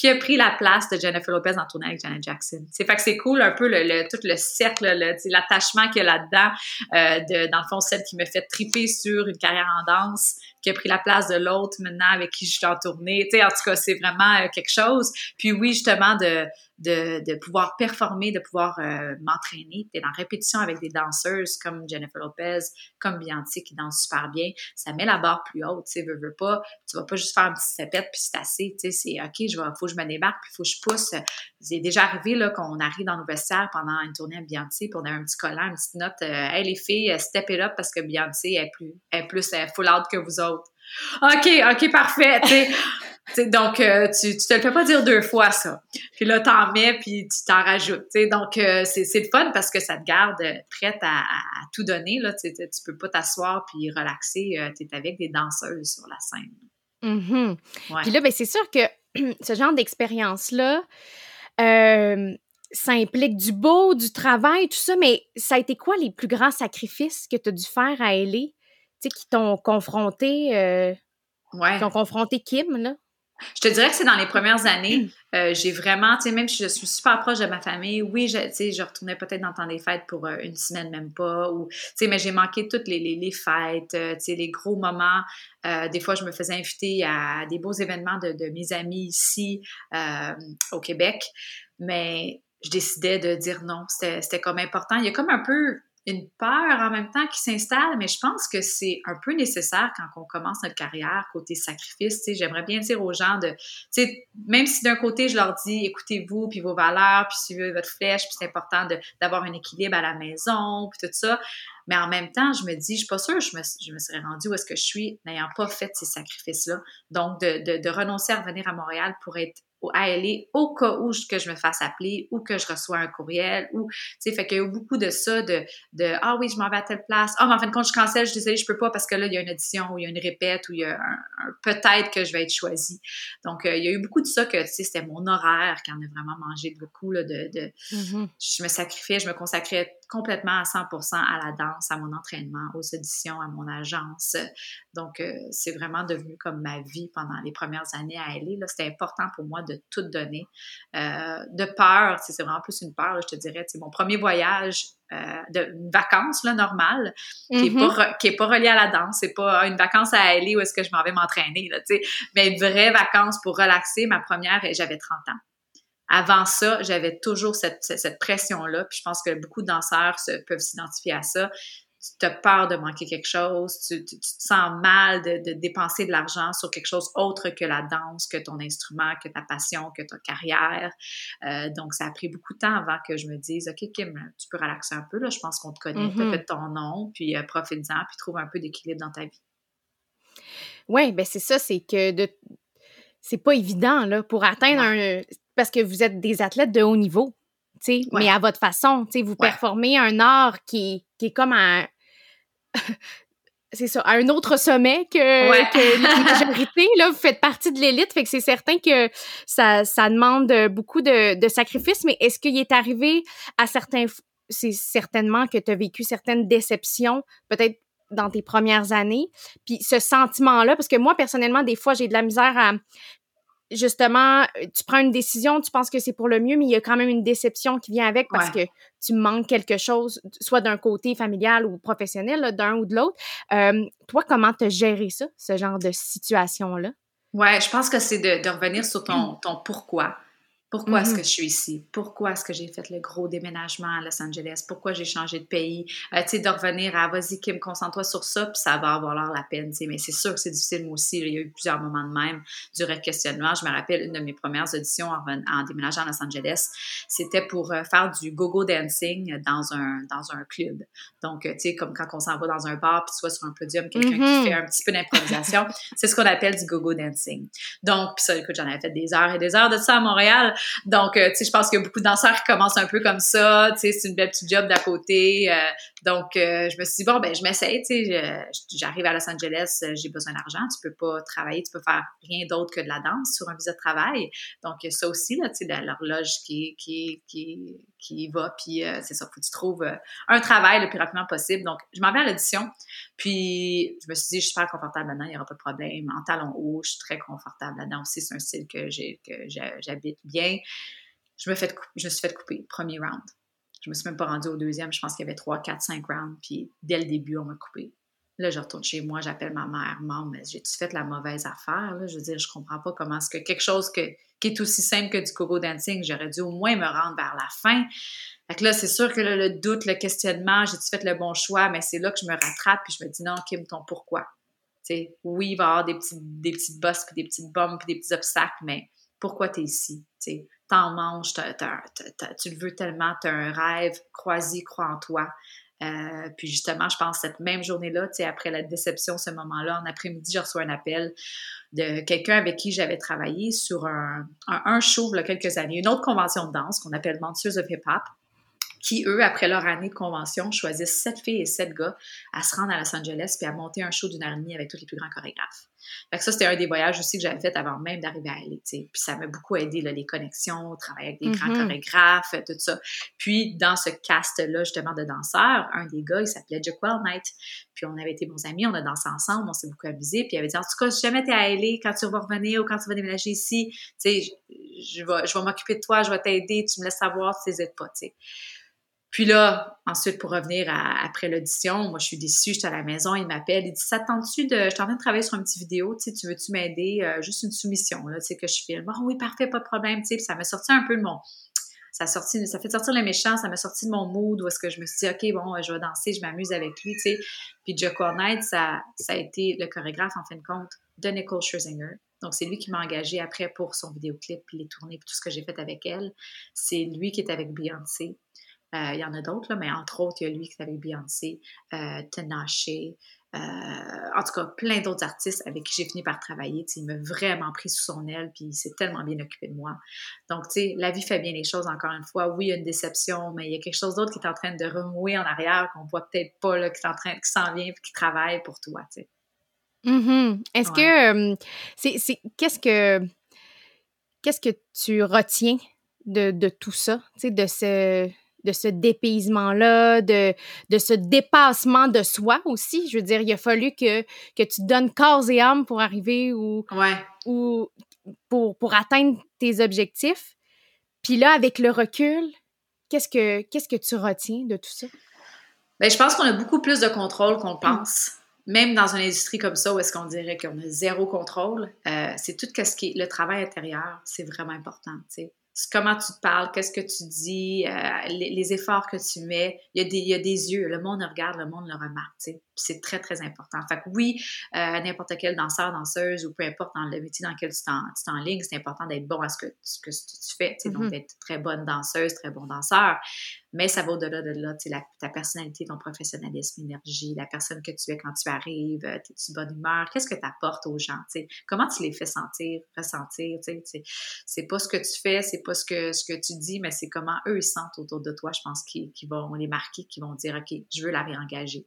qui a pris la place de Jennifer Lopez en tournée avec Janet Jackson. C'est fait que c'est cool un peu le, tout le cercle, l'attachement qu'il y a là-dedans, euh, de, dans le fond celle qui me fait triper sur une carrière en danse, qui a pris la place de l'autre maintenant avec qui je suis en tournée. Tu sais, en tout cas, c'est vraiment euh, quelque chose. Puis oui, justement de de, de pouvoir performer, de pouvoir euh, m'entraîner, d'être en répétition avec des danseuses comme Jennifer Lopez, comme Beyoncé qui danse super bien, ça met la barre plus haute, tu sais, veux, veux pas, tu vas pas juste faire un petit sapette puis c'est assez, tu sais, c'est OK, je vais, faut que je me débarque puis faut que je pousse. C'est déjà arrivé, là, qu'on arrive dans nos vestiaires pendant une tournée à Beyoncé puis on a un petit collant, une petite note, euh, hey les filles, step it up parce que Beyoncé est plus, est plus full out que vous autres. OK, OK, parfait. donc, euh, tu, tu te le fais pas dire deux fois, ça. Puis là, t'en mets, puis tu t'en rajoutes. Donc, euh, c'est, c'est le fun parce que ça te garde prête à, tout donner. Là, tu peux pas t'asseoir puis relaxer. Euh, tu es avec des danseuses sur la scène. Mm Puis là, ben, c'est sûr que ce genre d'expérience-là, ça implique du beau, du travail, tout ça, mais ça a été quoi les plus grands sacrifices que tu as dû faire à L.A., qui t'ont confronté, ouais. qui t'ont confronté Kim, là? Je te dirais que c'est dans les premières années, euh, j'ai vraiment, tu sais, même si je suis super proche de ma famille, oui, je, tu sais, je retournais peut-être dans le temps des fêtes pour euh, une semaine, même pas, ou, tu sais, mais j'ai manqué toutes les, les, les fêtes, euh, tu sais, les gros moments. des fois, je me faisais inviter à des beaux événements de, de mes amis ici au Québec, mais je décidais de dire non. C'était comme important. Il y a comme un peu une peur en même temps qui s'installe, mais je pense que c'est un peu nécessaire quand on commence notre carrière côté sacrifice. J'aimerais bien dire aux gens de, même si d'un côté je leur dis écoutez-vous puis vos valeurs puis suivez votre flèche puis c'est important d'avoir un équilibre à la maison puis tout ça, mais en même temps je me dis je suis pas sûre je me, je me serais rendue où est-ce que je suis n'ayant pas fait ces sacrifices-là. Donc de, de, de renoncer à revenir à Montréal pour être à aller au cas où que je me fasse appeler ou que je reçois un courriel ou tu sais fait qu'il y a eu beaucoup de ça de de ah oui je m'en vais à telle place ah mais en fin de compte je cancelle je disais je peux pas parce que là il y a une audition ou il y a une répète ou il y a un, peut-être que je vais être choisie donc euh, il y a eu beaucoup de ça que tu sais c'était mon horaire qui en a vraiment mangé beaucoup là de, de mm-hmm. je me sacrifiais je me consacrais complètement à 100% à la danse, à mon entraînement, aux auditions, à mon agence. Donc, euh, c'est vraiment devenu comme ma vie pendant les premières années à LA. C'était important pour moi de tout donner. Euh, de peur, c'est vraiment plus une peur, je te dirais. Mon premier voyage euh, de vacances là, normale, qui n'est pas, mm-hmm. pas reliée à la danse. C'est pas une vacance à LA où est-ce que je m'en vais m'entraîner, mais une vraie vacance pour relaxer. Ma première, j'avais 30 ans. Avant ça, j'avais toujours cette, cette, pression-là. Puis je pense que beaucoup de danseurs se, peuvent s'identifier à ça. Tu as peur de manquer quelque chose, tu, tu, te sens mal de, de dépenser de l'argent sur quelque chose autre que la danse, que ton instrument, que ta passion, que ta carrière. Euh, donc, ça a pris beaucoup de temps avant que je me dise, OK, Kim, tu peux relaxer un peu, là, je pense qu'on te connaît, tu as mm-hmm. fait ton nom, puis euh, profite-en, puis trouve un peu d'équilibre dans ta vie. Oui, ben c'est ça, c'est que de, c'est pas évident, là, pour atteindre un. Parce que vous êtes des athlètes de haut niveau, mais à votre façon, tu sais, vous performez un art qui, qui est comme un. c'est ça, à un autre sommet que, la majorité. Là, vous faites partie de l'élite, fait que c'est certain que ça, ça demande beaucoup de, de sacrifices, mais est-ce qu'il est arrivé à certains... C'est certainement que tu as vécu certaines déceptions, peut-être dans tes premières années. Puis ce sentiment-là, parce que moi, personnellement, des fois, j'ai de la misère à justement, euh, tu prends une décision, tu penses que c'est pour le mieux, mais il y a quand même une déception qui vient avec parce que tu manques quelque chose, soit d'un côté familial ou professionnel, d'un ou de l'autre. Euh, toi, comment te gérer ça, ce genre de situation-là? Ouais, je pense que c'est de, de, revenir sur ton, ton pourquoi. Pourquoi est-ce que mm-hmm. je suis ici? Pourquoi est-ce que j'ai fait le gros déménagement à Los Angeles? Pourquoi j'ai changé de pays? Euh, tu sais, de revenir à vas-y, Kim, concentre-toi sur ça, puis ça va avoir l'air la peine, tu sais. Mais c'est sûr que c'est difficile, moi aussi. Il y a eu plusieurs moments de même, du questionnement. Je me rappelle une de mes premières auditions en, en déménageant à Los Angeles. C'était pour euh, faire du go-go dancing dans un, dans un club. Donc, euh, tu sais, comme quand on s'en va dans un bar, puis soit sur un podium, quelqu'un qui mm-hmm. fait un petit peu d'improvisation. c'est ce qu'on appelle du go-go dancing. Donc, puis ça, écoute, j'en avais fait des heures et des heures de ça à Montréal. Donc, euh, tu sais, je pense a beaucoup de danseurs commencent un peu comme ça. Tu sais, c'est une belle petite job d'à côté. Euh, donc, euh, je me suis dit, bon, ben, je m'essaye. Tu sais, j'arrive à Los Angeles, j'ai besoin d'argent. Tu peux pas travailler, tu peux faire rien d'autre que de la danse sur un visa de travail. Donc, ça aussi, là, tu sais, l'horloge qui, qui, qui, qui va. Puis, c'est ça, faut que tu trouves un travail le plus rapidement possible. Donc, je m'en vais à l'audition. Puis, je me suis dit, je suis super confortable là-dedans, il n'y aura pas de problème. En talons hauts, je suis très confortable là-dedans aussi. C'est un style que j'habite bien je me, fait, je me suis fait couper, premier round. Je me suis même pas rendue au deuxième. Je pense qu'il y avait trois, quatre, cinq rounds. Puis dès le début, on m'a coupé. Là, je retourne chez moi, j'appelle ma mère. Maman, mais j'ai-tu fait la mauvaise affaire? Là? Je veux dire, je comprends pas comment est-ce que quelque chose que, qui est aussi simple que du coco dancing, j'aurais dû au moins me rendre vers la fin. Fait que là, c'est sûr que le doute, le questionnement, j'ai-tu fait le bon choix? Mais c'est là que je me rattrape puis je me dis non, Kim, ton pourquoi? oui, il va y avoir des, petits, des petites bosses, puis des petites bombes, puis des petits obstacles, mais pourquoi tu es ici? sais, t'en manges, tu le veux tellement, tu as un rêve, crois-y, crois en toi. Euh, puis justement, je pense cette même journée-là, après la déception, ce moment-là, en après-midi, je reçois un appel de quelqu'un avec qui j'avais travaillé sur un, un, show il y a quelques années, une autre convention de danse qu'on appelle Monsters of Hip Hop qui, eux, après leur année de convention, choisissent sept filles et sept gars à se rendre à Los Angeles puis à monter un show d'une heure avec tous les plus grands chorégraphes. Fait que ça, c'était un des voyages aussi que j'avais fait avant même d'arriver à LA, Puis ça m'a beaucoup aidé, là, les connexions, travailler avec des grands mm-hmm. chorégraphes, tout ça. Puis dans ce cast-là, justement, de danseurs, un des gars, il s'appelait Jaquel Knight. Puis on avait été bons amis, on a dansé ensemble, on s'est beaucoup amusé. Puis il avait dit, en tout cas, si jamais t'es à LA, quand tu vas revenir ou quand tu vas déménager ici, tu sais, je vais, je vais m'occuper de toi, je vais t'aider, tu me laisses savoir si t'hésites pas, tu sais. Puis là, ensuite, pour revenir après l'audition, moi, je suis déçue, j'étais à la maison, il m'appelle, il dit, ça tente-tu de, je suis en train de travailler sur une petite vidéo, tu tu veux-tu m'aider, euh, juste une soumission, là, tu sais, que je filme. Oh oui, parfait, pas de problème, tu sais, ça m'a sorti un peu de mon, ça sorti, fait sortir le méchant, ça m'a sorti de mon mood où est-ce que je me suis dit, OK, bon, je vais danser, je m'amuse avec lui, tu sais. Puis Joko Knight, ça, ça a été le chorégraphe, en fin de compte, de Nicole Scherzinger. Donc, c'est lui qui m'a engagé après pour son vidéoclip, puis les tournées, puis tout ce que j'ai fait avec elle. C'est lui qui est avec Beyoncé. Euh, il y en a d'autres, mais entre autres, il y a lui qui est avec Beyoncé, euh, Tenache, euh, en tout cas, plein d'autres artistes avec qui j'ai fini par travailler. Il m'a vraiment pris sous son aile, puis il s'est tellement bien occupé de moi. Donc, tu sais, la vie fait bien les choses, encore une fois. Oui, il y a une déception, mais il y a quelque chose d'autre qui est en train de remouer en arrière, qu'on voit peut-être pas, là, qui, est en train, qui s'en vient, puis qui travaille pour toi, tu sais. Mm-hmm. Est-ce que... c'est, qu'est-ce que... Qu'est-ce que tu retiens de, de tout ça, tu sais, de ce de ce dépaysement-là, de, de ce dépassement de soi aussi. Je veux dire, il a fallu que, que tu donnes corps et âme pour arriver ou, ou pour, pour atteindre tes objectifs. Puis là, avec le recul, qu'est-ce que, qu'est-ce que tu retiens de tout ça? Bien, je pense qu'on a beaucoup plus de contrôle qu'on le pense. Même dans une industrie comme ça, où est-ce qu'on dirait qu'on a zéro contrôle, euh, c'est tout ce qui est le travail intérieur, c'est vraiment important. sais comment tu te parles, qu'est-ce que tu dis, euh, les, efforts que tu mets. Il y, a des, il y a des yeux, le monde le regarde, le monde le remarque. C'est très, très important. Fait que oui, euh, n'importe quel danseur, danseuse ou peu importe dans le métier dans lequel tu t'enlignes, c'est important d'être bon à ce que, ce que tu fais. Donc, mm-hmm. d'être très bonne danseuse, très bon danseur. Mais ça va au-delà de là, la, ta personnalité, ton professionnalisme, l'énergie, la personne que tu es quand tu arrives, euh, tes bonne humeur, qu'est-ce que tu apportes aux gens, sais? Comment tu les fais sentir, ressentir, c'est pas ce que tu fais, c'est pas ce que, ce que tu dis, mais c'est comment eux sentent autour de toi, je pense, qui, qui vont les marquer, qui vont dire, OK, je veux la réengager,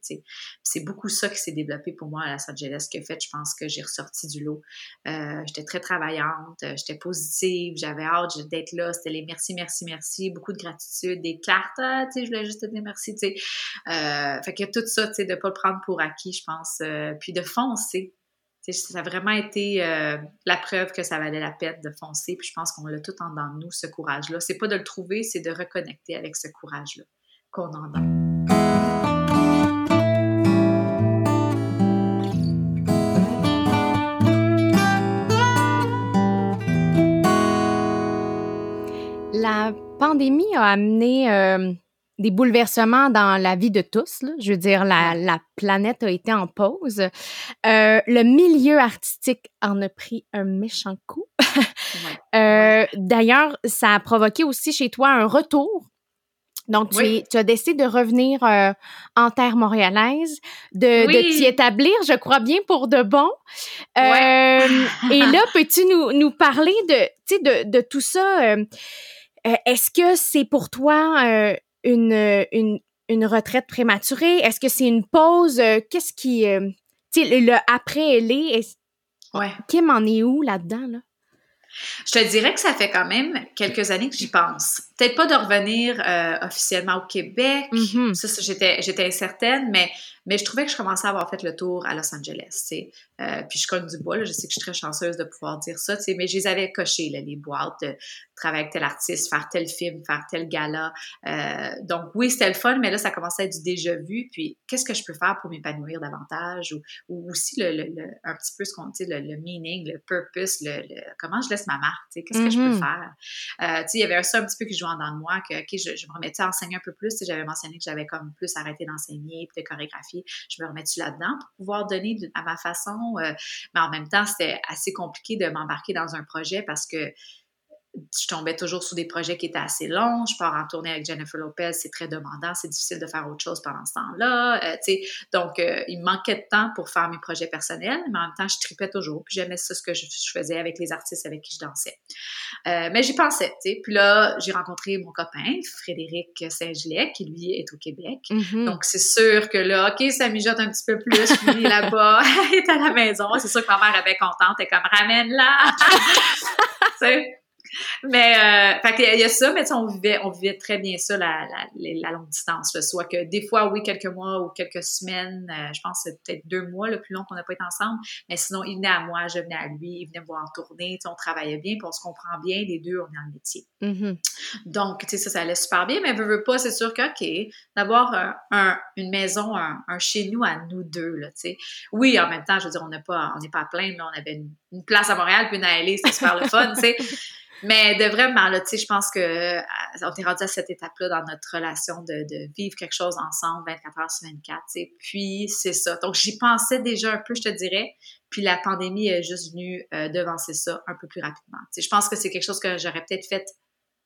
C'est beaucoup ça qui s'est développé pour moi à Los Angeles, qui a fait, je pense que j'ai ressorti du lot. Euh, j'étais très travaillante, euh, j'étais positive, j'avais hâte d'être là, c'était les merci, merci, merci, beaucoup de gratitude, des cartes ah, je voulais juste te dire merci. Euh, fait que tout ça, de pas le prendre pour acquis, je pense, puis de foncer. Ça a vraiment été euh, la preuve que ça valait la peine de foncer, puis je pense qu'on l'a tout en dans nous, ce courage-là. C'est pas de le trouver, c'est de reconnecter avec ce courage-là qu'on en a. La pandémie a amené euh, des bouleversements dans la vie de tous. Je veux dire, la, planète a été en pause. Euh, le milieu artistique en a pris un méchant coup. Euh, d'ailleurs, ça a provoqué aussi chez toi un retour donc, tu, as décidé de revenir en terre montréalaise, de, t'y établir, je crois bien, pour de bon. et là, peux-tu nous, nous parler de, de, de tout ça? Euh, est-ce que c'est pour toi euh, une, une, une, retraite prématurée? Est-ce que c'est une pause? Euh, qu'est-ce qui... tu sais, le après elle est... Ouais. Kim en est où là-dedans, là? Je te dirais que ça fait quand même quelques années que j'y pense. Peut-être pas de revenir officiellement au Québec. Mm-hmm. Ça, j'étais, j'étais incertaine, mais mais je trouvais que je commençais à avoir fait le tour à Los Angeles, euh, puis je cogne du bois, là, je sais que je suis très chanceuse de pouvoir dire ça, mais je les avais cochés, là, les boîtes, de travailler avec tel artiste, faire tel film, faire tel gala. Euh, donc oui, c'était le fun, mais là, ça commençait à être du déjà vu, puis qu'est-ce que je peux faire pour m'épanouir davantage, ou, ou aussi le, le, un petit peu ce qu'on dit, le, le, meaning, le purpose, le, comment je laisse ma marque, qu'est-ce que je peux mm-hmm. faire? Euh, il y avait ça un petit peu qui dans moi, que je, me remettais à enseigner un peu plus, j'avais mentionné que j'avais comme plus arrêté d'enseigner, puis de chorégraphier je me remets là-dedans pour pouvoir donner à ma façon? Euh, mais en même temps, c'était assez compliqué de m'embarquer dans un projet parce que je tombais toujours sous des projets qui étaient assez longs. Je pars en tournée avec Jennifer Lopez, c'est très demandant, c'est difficile de faire autre chose pendant ce temps-là. Euh, donc, euh, il me manquait de temps pour faire mes projets personnels, mais en même temps, je tripais toujours. Puis j'aimais ça, ce que je, faisais avec les artistes avec qui je dansais. Euh, mais j'y pensais. Puis là, j'ai rencontré mon copain, Frédéric Saint-Gillet, qui lui est au Québec. Mm-hmm. Donc, c'est sûr que là, OK, ça mijote un petit peu plus. Puis là-bas, il est à la maison. C'est sûr que ma mère avait contente. Elle est comme, ramène-la! mais euh, fait il y a ça, mais on vivait, on vivait très bien ça, la, la, longue distance. Soit que des fois, oui, quelques mois ou quelques semaines, euh, je pense que c'est peut-être deux mois le plus long qu'on n'a pas été ensemble, mais sinon, il venait à moi, je venais à lui, il venait me voir en tournée, on travaillait bien, puis on se comprend bien, les deux, on est dans le métier. Mm-hmm. Donc, tu sais, ça, ça allait super bien, mais veut, veut pas, c'est sûr que, OK, d'avoir un, une maison, un, chez nous à nous deux, là, tu sais. Oui, en même temps, je veux dire, on n'est pas, on n'est pas à plaindre, on avait une, une, place à Montréal, puis une à LA, c'était super le fun, tu sais. Mais de vraiment, là, tu sais, je pense que euh, on est rendu à cette étape-là dans notre relation de, vivre quelque chose ensemble 24 heures sur 24, tu. Puis, c'est ça. Donc, j'y pensais déjà un peu, je te dirais. Puis, la pandémie est juste venue euh, devancer ça un peu plus rapidement. Tu je pense que c'est quelque chose que j'aurais peut-être fait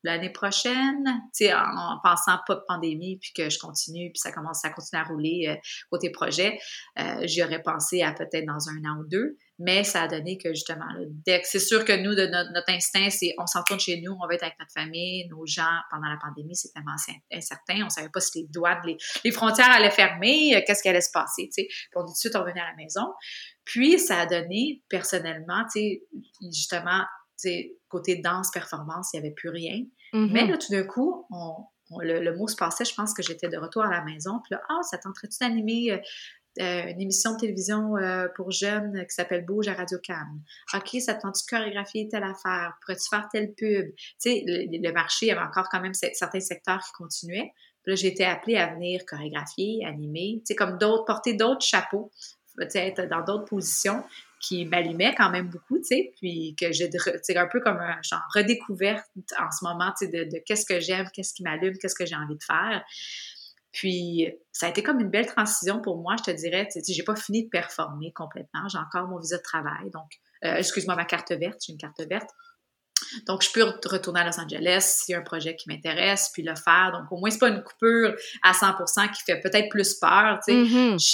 l'année prochaine, sais, en, pensant pas de pandémie, puis que je continue, puis ça commence, à continuer à rouler euh, côté projet, euh, j'y aurais pensé à peut-être dans un an ou deux, mais ça a donné que justement, dès c'est sûr que nous, de notre, instinct, c'est on s'en tourne chez nous, on va être avec notre famille, nos gens, pendant la pandémie, c'est tellement incertain, on savait pas si les douanes, les, frontières allaient fermer, euh, qu'est-ce qui allait se passer, tu sais, puis on est tout de suite revenu à la maison, puis ça a donné, personnellement, tu sais, justement, côté danse, performance, il n'y avait plus rien. Mm-hmm. Mais là, tout d'un coup, le, mot se passait, je pense que j'étais de retour à la maison. Puis là, ah, ça tenterait-tu d'animer euh, euh, une émission de télévision euh, pour jeunes qui s'appelle Bouge à Radio Cam. OK, ça tente-tu de chorégraphier telle affaire? Pourrais-tu faire telle pub? Tu sais, le, marché, il y avait encore quand même certains secteurs qui continuaient. Puis là, j'ai été appelée à venir chorégraphier, animer, tu sais, comme d'autres, porter d'autres chapeaux être dans d'autres positions qui m'allumaient quand même beaucoup, tu sais, puis que j'ai, un peu comme un genre redécouverte en ce moment, de qu'est-ce que j'aime, qu'est-ce qui m'allume, qu'est-ce que j'ai envie de faire. Puis, ça a été comme une belle transition pour moi, je te dirais. Tu sais, j'ai pas fini de performer complètement. J'ai encore mon visa de travail. Donc, euh, excuse-moi, ma carte verte. J'ai une carte verte. Donc, je peux retourner à Los Angeles s'il y a un projet qui m'intéresse, puis le faire. Donc, au moins, c'est pas une coupure à 100% qui fait peut-être plus peur. Tu sais. Mm-hmm. je,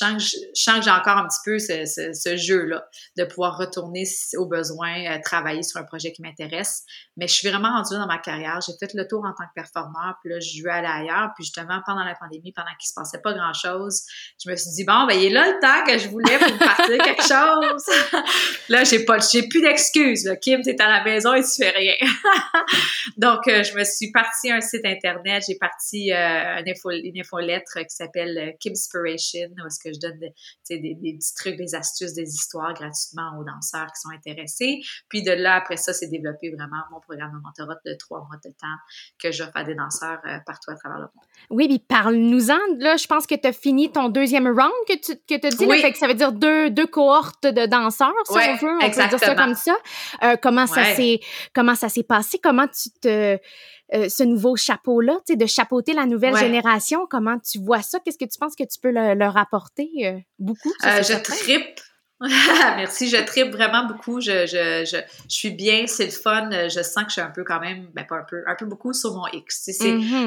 sens que, j'ai encore un petit peu ce, ce, jeu-là de pouvoir retourner au besoin, euh, travailler sur un projet qui m'intéresse. Mais je suis vraiment rendue dans ma carrière. J'ai fait le tour en tant que performeur, puis là, je veux aller ailleurs. Puis justement, pendant la pandémie, pendant qu'il se passait pas grand-chose, je me suis dit, bon, ben, il est là le temps que je voulais pour partir quelque chose. là, j'ai pas, j'ai plus d'excuses. Kim, t'es à la maison et tu fais rien. Donc, euh, je me suis partie à un site internet, j'ai parti euh, une, info, une infolettre qui s'appelle euh, Kimspiration, où est-ce que je donne des, des, petits trucs, des astuces, des histoires gratuitement aux danseurs qui sont intéressés. Puis de là, après ça, c'est développé vraiment mon programme de mentorat de trois mois de temps que j'offre à des danseurs partout à travers le monde. Oui, puis parle-nous-en. Là, je pense que tu as fini ton deuxième round que tu que as dit. fait que ça veut dire deux, deux cohortes de danseurs, si on veut. On exactement. peut dire ça comme ça. comment ça s'est comment ça s'est passé? Comment tu te... Euh, ce nouveau chapeau-là, tu sais, de chapeauter la nouvelle génération, comment tu vois ça? Qu'est-ce que tu penses que tu peux leur apporter? Euh, beaucoup? Euh, je tripe Merci, je tripe vraiment beaucoup. Je, je, je, je suis bien, c'est le fun. Je sens que je suis un peu quand même, ben pas un peu, un peu beaucoup sur mon X. C'est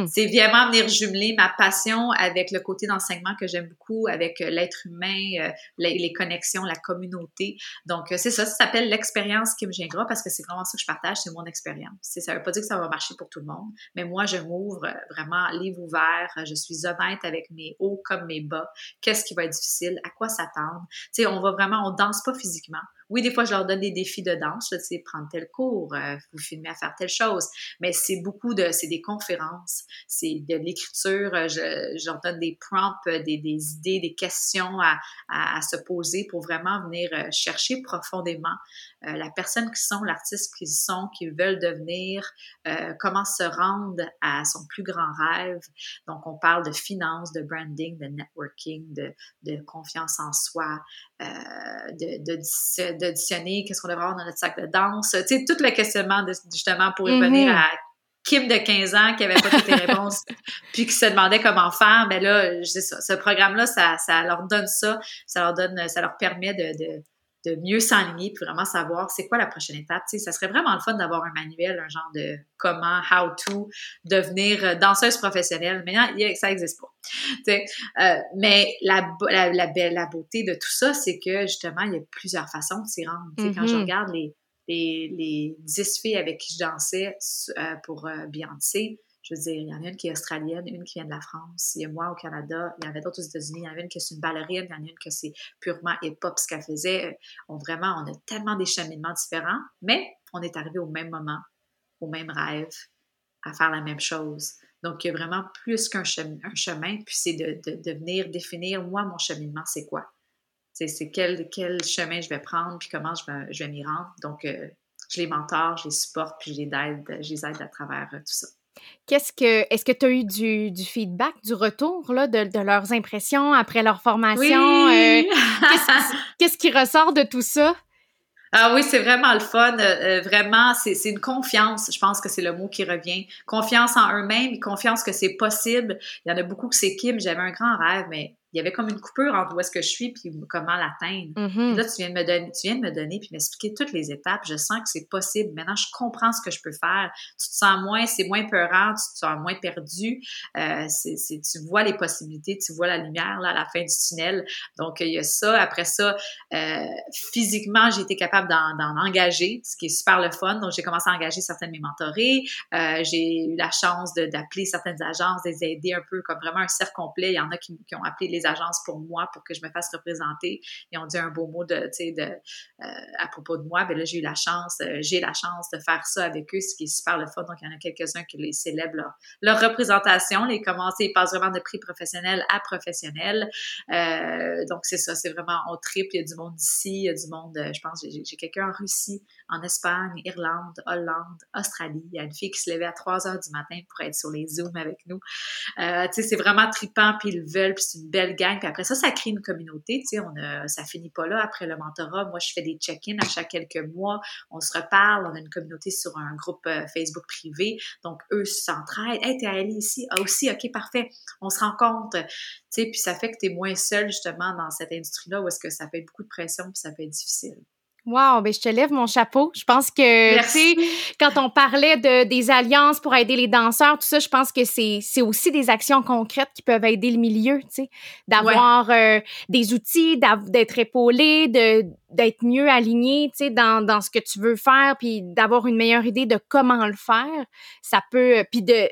c'est vraiment venir jumeler ma passion avec le côté d'enseignement que j'aime beaucoup, avec euh, l'être humain, euh, les, les, connexions, la communauté. Donc, euh, c'est ça, ça s'appelle l'expérience qui me gênera parce que c'est vraiment ça que je partage, c'est mon expérience. Ça veut pas dire que ça va marcher pour tout le monde, mais moi, je m'ouvre vraiment livre ouvert. Je suis honnête avec mes hauts comme mes bas. Qu'est-ce qui va être difficile? À quoi s'attendre? Tu sais, on va vraiment on danse pas physiquement. Oui, des fois, je leur donne des défis de danse, tu sais, prendre tel cours, euh, vous filmer à faire telle chose. Mais c'est beaucoup de, c'est des conférences, c'est de l'écriture. Euh, je, leur donne des prompts, euh, des, des idées, des questions à, à, se poser pour vraiment venir chercher profondément la personne qui sont, l'artiste qu'ils sont, qu'ils veulent devenir, comment se rendre à son plus grand rêve. Donc, on parle de finances, de branding, de networking, de, de confiance en soi, de, de, de d'auditionner, qu'est-ce qu'on devrait avoir dans notre sac de danse, tu sais, tout le questionnement justement pour revenir mm-hmm. à Kim de 15 ans qui avait pas toutes les réponses, puis qui se demandait comment faire, mais ben là, je sais ça, ce programme-là, ça, ça leur donne ça, ça leur donne, ça leur permet de de mieux s'enligner puis vraiment savoir c'est quoi la prochaine étape. Tu sais, ça serait vraiment le fun d'avoir un manuel, un genre de comment, how to devenir euh, danseuse professionnelle. Mais ça n'existe pas. Tu sais, euh, mais la, la, la, beauté de tout ça, c'est que justement, il y a plusieurs façons de s'y rendre. Tu sais, Quand je mm-hmm. regarde les, les, les 10 filles avec qui je dansais euh, pour Beyoncé, je veux dire, il y en a une qui est australienne, une qui vient de la France, il y a moi au Canada, il y en avait d'autres aux États-Unis, il y en a une qui est une ballerine, il y en a une qui c'est purement hip-hop ce qu'elle faisait. On, vraiment, on a tellement des cheminements différents, mais on est arrivé au même moment, au même rêve, à faire la même chose. Donc, il y a vraiment plus qu'un chemin, chemin, puis c'est de, venir définir, moi, mon cheminement, c'est quoi? C'est quel, quel chemin je vais prendre, puis comment je vais, je vais m'y rendre. Donc, euh, je les mentors, je les supporte, puis je les aide, je les aide à travers euh, tout ça. Qu'est-ce que est-ce que tu as eu du, du, feedback, du retour là, de, de, leurs impressions après leur formation? Euh, qu'est-ce, qui ressort de tout ça? Ah oui, c'est vraiment le fun. Euh, euh, vraiment, c'est, c'est une confiance. Je pense que c'est le mot qui revient. Confiance en eux-mêmes, confiance que c'est possible. Il y en a beaucoup que c'est Kim. J'avais un grand rêve, mais il y avait comme une coupure entre où est-ce que je suis puis comment l'atteindre. Mm-hmm. Là, tu viens de me donner, tu viens de me donner puis m'expliquer toutes les étapes. Je sens que c'est possible. Maintenant, je comprends ce que je peux faire. Tu te sens moins, c'est moins peurant, tu te sens moins perdu. Euh, c'est, tu vois les possibilités, tu vois la lumière là à la fin du tunnel. Donc il y a ça. Après ça, euh, physiquement, j'ai été capable d'en, engager, ce qui est super le fun. Donc j'ai commencé à engager certaines de mes mentorées. Euh, j'ai eu la chance d'appeler certaines agences, de les aider un peu comme vraiment un cercle complet. Il y en a qui, qui ont appelé les agences pour moi pour que je me fasse représenter. Et on dit un beau mot de, de, euh, à propos de moi. ben là, j'ai eu la chance, euh, j'ai la chance de faire ça avec eux, ce qui est super le fun. Donc, il y en a quelques-uns qui les célèbrent leur, représentation, les commencer, ils passent vraiment de prix professionnel à professionnel. Euh, donc, c'est ça, c'est vraiment, on trip, il y a du monde d'ici, il y a du monde, je pense, j'ai quelqu'un en Russie, en Espagne, Irlande, Hollande, Australie. Il y a une fille qui se levait à 3 heures du matin pour être sur les Zooms avec nous. tu sais, c'est vraiment tripant, puis ils veulent, puis c'est une belle gang. Puis après ça, ça crée une communauté. Tu sais, on a, ça finit pas là après le mentorat. Moi, je fais des check-ins à chaque quelques mois. On se reparle. On a une communauté sur un groupe euh, Facebook privé. Donc, eux s'entraident. Hey, t'es allé ici? Ah, aussi, OK, parfait. On se rencontre. Tu sais, puis ça fait que t'es moins seul, justement, dans cette industrie-là où est-ce que ça fait beaucoup de pression puis ça peut être difficile. Wow, ben je te lève mon chapeau. Je pense que, tu quand on parlait de, des alliances pour aider les danseurs, tout ça, je pense que c'est, c'est aussi des actions concrètes qui peuvent aider le milieu, tu sais, d'avoir euh, des outils, d'être épaulé, de, d'être mieux aligné, tu sais, dans, dans ce que tu veux faire, puis d'avoir une meilleure idée de comment le faire. Ça peut, puis de,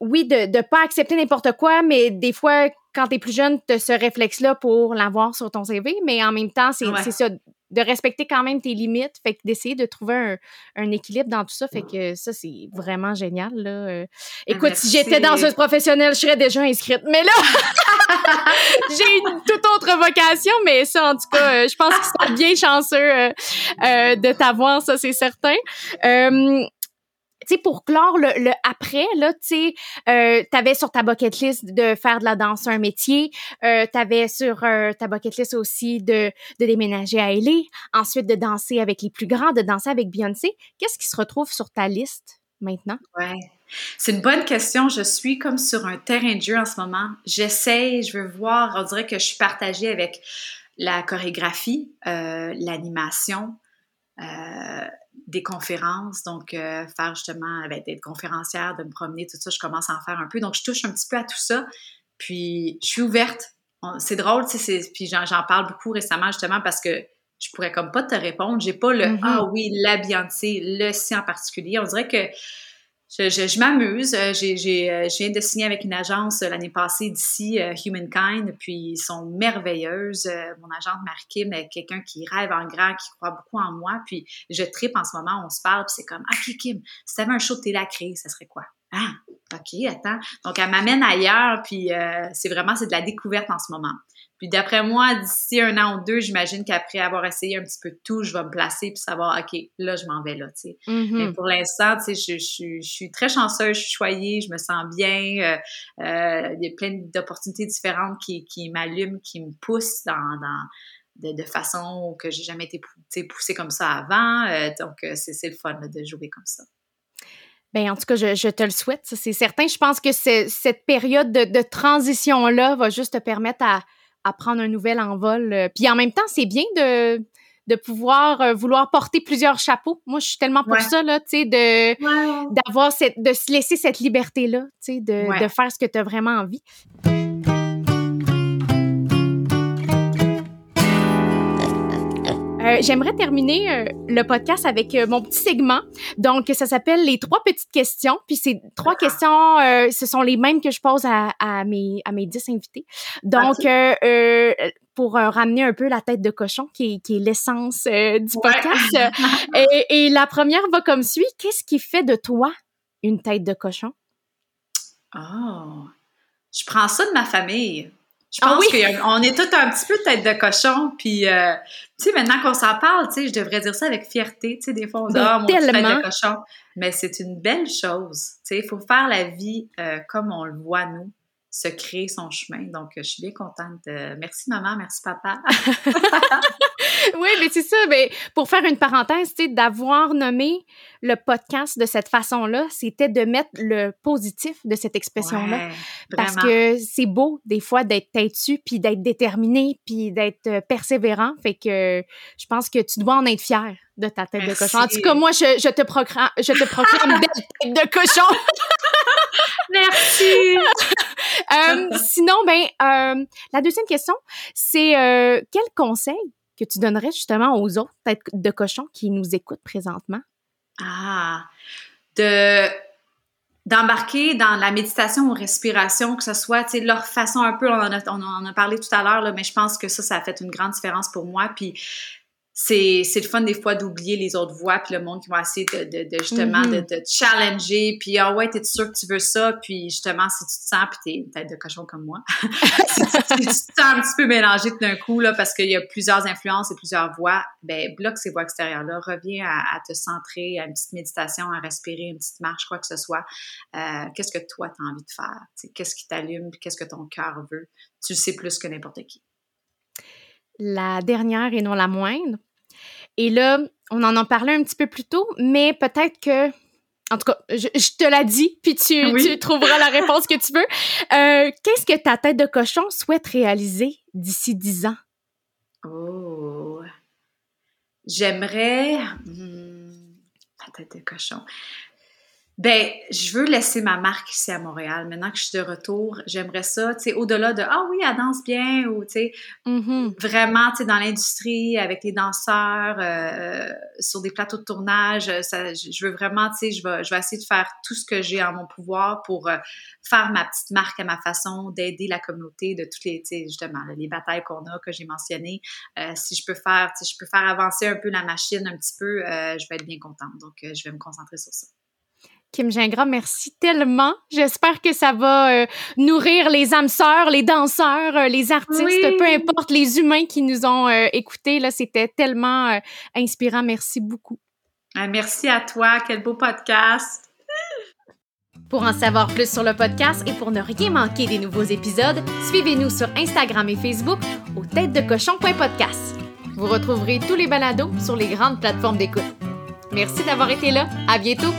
oui, de ne pas accepter n'importe quoi, mais des fois, quand tu es plus jeune, tu as ce réflexe-là pour l'avoir sur ton CV, mais en même temps, c'est c'est ça, de respecter quand même tes limites, fait que d'essayer de trouver un, un, équilibre dans tout ça, fait que ça, c'est vraiment génial, là. Euh. Écoute, si j'étais danseuse professionnelle, je serais déjà inscrite, mais là, j'ai une toute autre vocation, mais ça, en tout cas, euh, je pense que c'est bien chanceux euh, de t'avoir, ça, c'est certain pour clore le, après, là, tu sais, euh, t'avais sur ta bucket list de faire de la danse un métier, euh, t'avais sur euh, ta bucket list aussi de, déménager à LA, ensuite de danser avec les plus grands, de danser avec Beyoncé. Qu'est-ce qui se retrouve sur ta liste maintenant? Ouais. C'est une bonne question. Je suis comme sur un terrain de jeu en ce moment. J'essaie, je veux voir, on dirait que je suis partagée avec la chorégraphie, euh, l'animation, des conférences, donc euh, faire justement, avec d'être conférencière, de me promener, tout ça, je commence à en faire un peu. Donc, je touche un petit peu à tout ça. Puis, je suis ouverte. C'est drôle, tu sais, puis j'en parle beaucoup récemment justement parce que je pourrais comme pas te répondre. J'ai pas le mm-hmm. Ah oui, la Beyoncé, le si en particulier. On dirait que je, m'amuse. Euh, j'ai, j'ai, euh, je viens de signer avec une agence euh, l'année passée d'ici, Humankind, puis ils sont merveilleuses. mon agente Marie-Kim est quelqu'un qui rêve en grand, qui croit beaucoup en moi. Puis je tripe en ce moment, on se parle, puis c'est comme Ah, Kim, si t'avais un show de télé à ça serait quoi? Ah, OK, attends. Donc, elle m'amène ailleurs, puis c'est vraiment, c'est de la découverte en ce moment. Puis d'après moi, d'ici un an ou deux, j'imagine qu'après avoir essayé un petit peu de tout, je vais me placer puis savoir, OK, là, je m'en vais là, tu sais. Mm-hmm. Mais pour l'instant, tu sais, je, suis très chanceuse, je suis choyée, je me sens bien. Euh, euh, il y a plein d'opportunités différentes qui, qui m'allument, qui me poussent dans, dans de, façon que j'ai jamais été poussée comme ça avant. Euh, donc, c'est le fun de jouer comme ça. Ben, en tout cas, je, te le souhaite, c'est certain. Je pense que cette période de, de transition-là va juste te permettre à à prendre un nouvel envol. Euh, puis en même temps, c'est bien de, de pouvoir euh, vouloir porter plusieurs chapeaux. Moi, je suis tellement pour ça, là, tu sais, de, d'avoir cette, de se laisser cette liberté-là, tu sais, de, de faire ce que tu as vraiment envie. Euh, j'aimerais terminer euh, le podcast avec euh, mon petit segment. Donc, ça s'appelle les trois petites questions. Puis ces trois ah. questions, ce sont les mêmes que je pose à, à mes à mes dix invités. Donc, pour ramener un peu la tête de cochon, qui est, qui est l'essence du podcast. et, et la première va comme suit. Qu'est-ce qui fait de toi une tête de cochon? Oh, je prends ça de ma famille. Je ah pense qu'on est tous un petit peu tête de cochon, puis euh, tu sais, maintenant qu'on s'en parle, tu sais, je devrais dire ça avec fierté, tu sais, des fois on dit « Ah, mon tête de cochon », mais c'est une belle chose, tu sais, il faut faire la vie euh, comme on le voit, nous, se créer son chemin. Donc, je suis bien contente. Merci maman, merci papa. oui, mais c'est ça. Mais pour faire une parenthèse, d'avoir nommé le podcast de cette façon-là, c'était de mettre le positif de cette expression-là. parce que c'est beau, des fois, d'être têtu, puis d'être déterminé, puis d'être euh, persévérant. Fait que je pense que tu dois en être fier de ta tête de cochon. En tout cas, moi, je, te proclame, je te proclame tête de cochon. Merci. Euh, sinon, ben, euh, la deuxième question, c'est euh, quel conseil que tu donnerais justement aux autres têtes de cochon qui nous écoutent présentement? Ah, de d'embarquer dans la méditation ou respiration, que ce soit, leur façon un peu, on en a, on en a parlé tout à l'heure, mais je pense que ça, ça a fait une grande différence pour moi. Puis c'est le fun des fois d'oublier les autres voix puis le monde qui va essayer de, de, de justement de, Mm-hmm. de te challenger puis ah ouais t'es sûr que tu veux ça puis justement si tu te sens puis t'es une tête de cochon comme moi si, tu, si tu te sens un petit peu mélangé tout d'un coup là parce qu'il y a plusieurs influences et plusieurs voix ben bloque ces voix extérieures là reviens à, à te centrer à une petite méditation à respirer une petite marche quoi que ce soit euh, qu'est-ce que toi t'as envie de faire? T'sais, qu'est-ce qui t'allume qu'est-ce que ton cœur veut? Tu le sais plus que n'importe qui La dernière et non la moindre. Et là, on en a parlé un petit peu plus tôt, mais peut-être que. En tout cas, je, je te l'ai dit, puis tu, Oui. tu trouveras la réponse que tu veux. Euh, Qu'est-ce que ta tête de cochon souhaite réaliser d'ici 10 ans? Oh. J'aimerais. Hmm, la tête de cochon. Ben, je veux laisser ma marque ici à Montréal. Maintenant que je suis de retour, j'aimerais ça, tu sais, au-delà de Ah oui, elle danse bien, ou tu sais, Mhm. vraiment, tu sais, dans l'industrie, avec les danseurs, euh, sur des plateaux de tournage, euh, ça, je veux vraiment, tu sais, je vais, je vais essayer de faire tout ce que j'ai en mon pouvoir pour euh, faire ma petite marque à ma façon, d'aider la communauté de toutes les, tu sais, justement, les batailles qu'on a, que j'ai mentionnées. Euh, si je peux faire, tu sais, je peux faire avancer un peu la machine un petit peu, euh, je vais être bien contente. Donc, euh, je vais me concentrer sur ça. Kim Gingras, merci tellement. J'espère que ça va euh, nourrir les âmes sœurs, les danseurs, euh, les artistes, Oui. peu importe, les humains qui nous ont euh, écoutés. Là, c'était tellement euh, inspirant. Merci beaucoup. Euh, merci à toi. Quel beau podcast. Pour en savoir plus sur le podcast et pour ne rien manquer des nouveaux épisodes, suivez-nous sur Instagram et Facebook au têtesdecochon.podcast. Vous retrouverez tous les balados sur les grandes plateformes d'écoute. Merci d'avoir été là. À bientôt.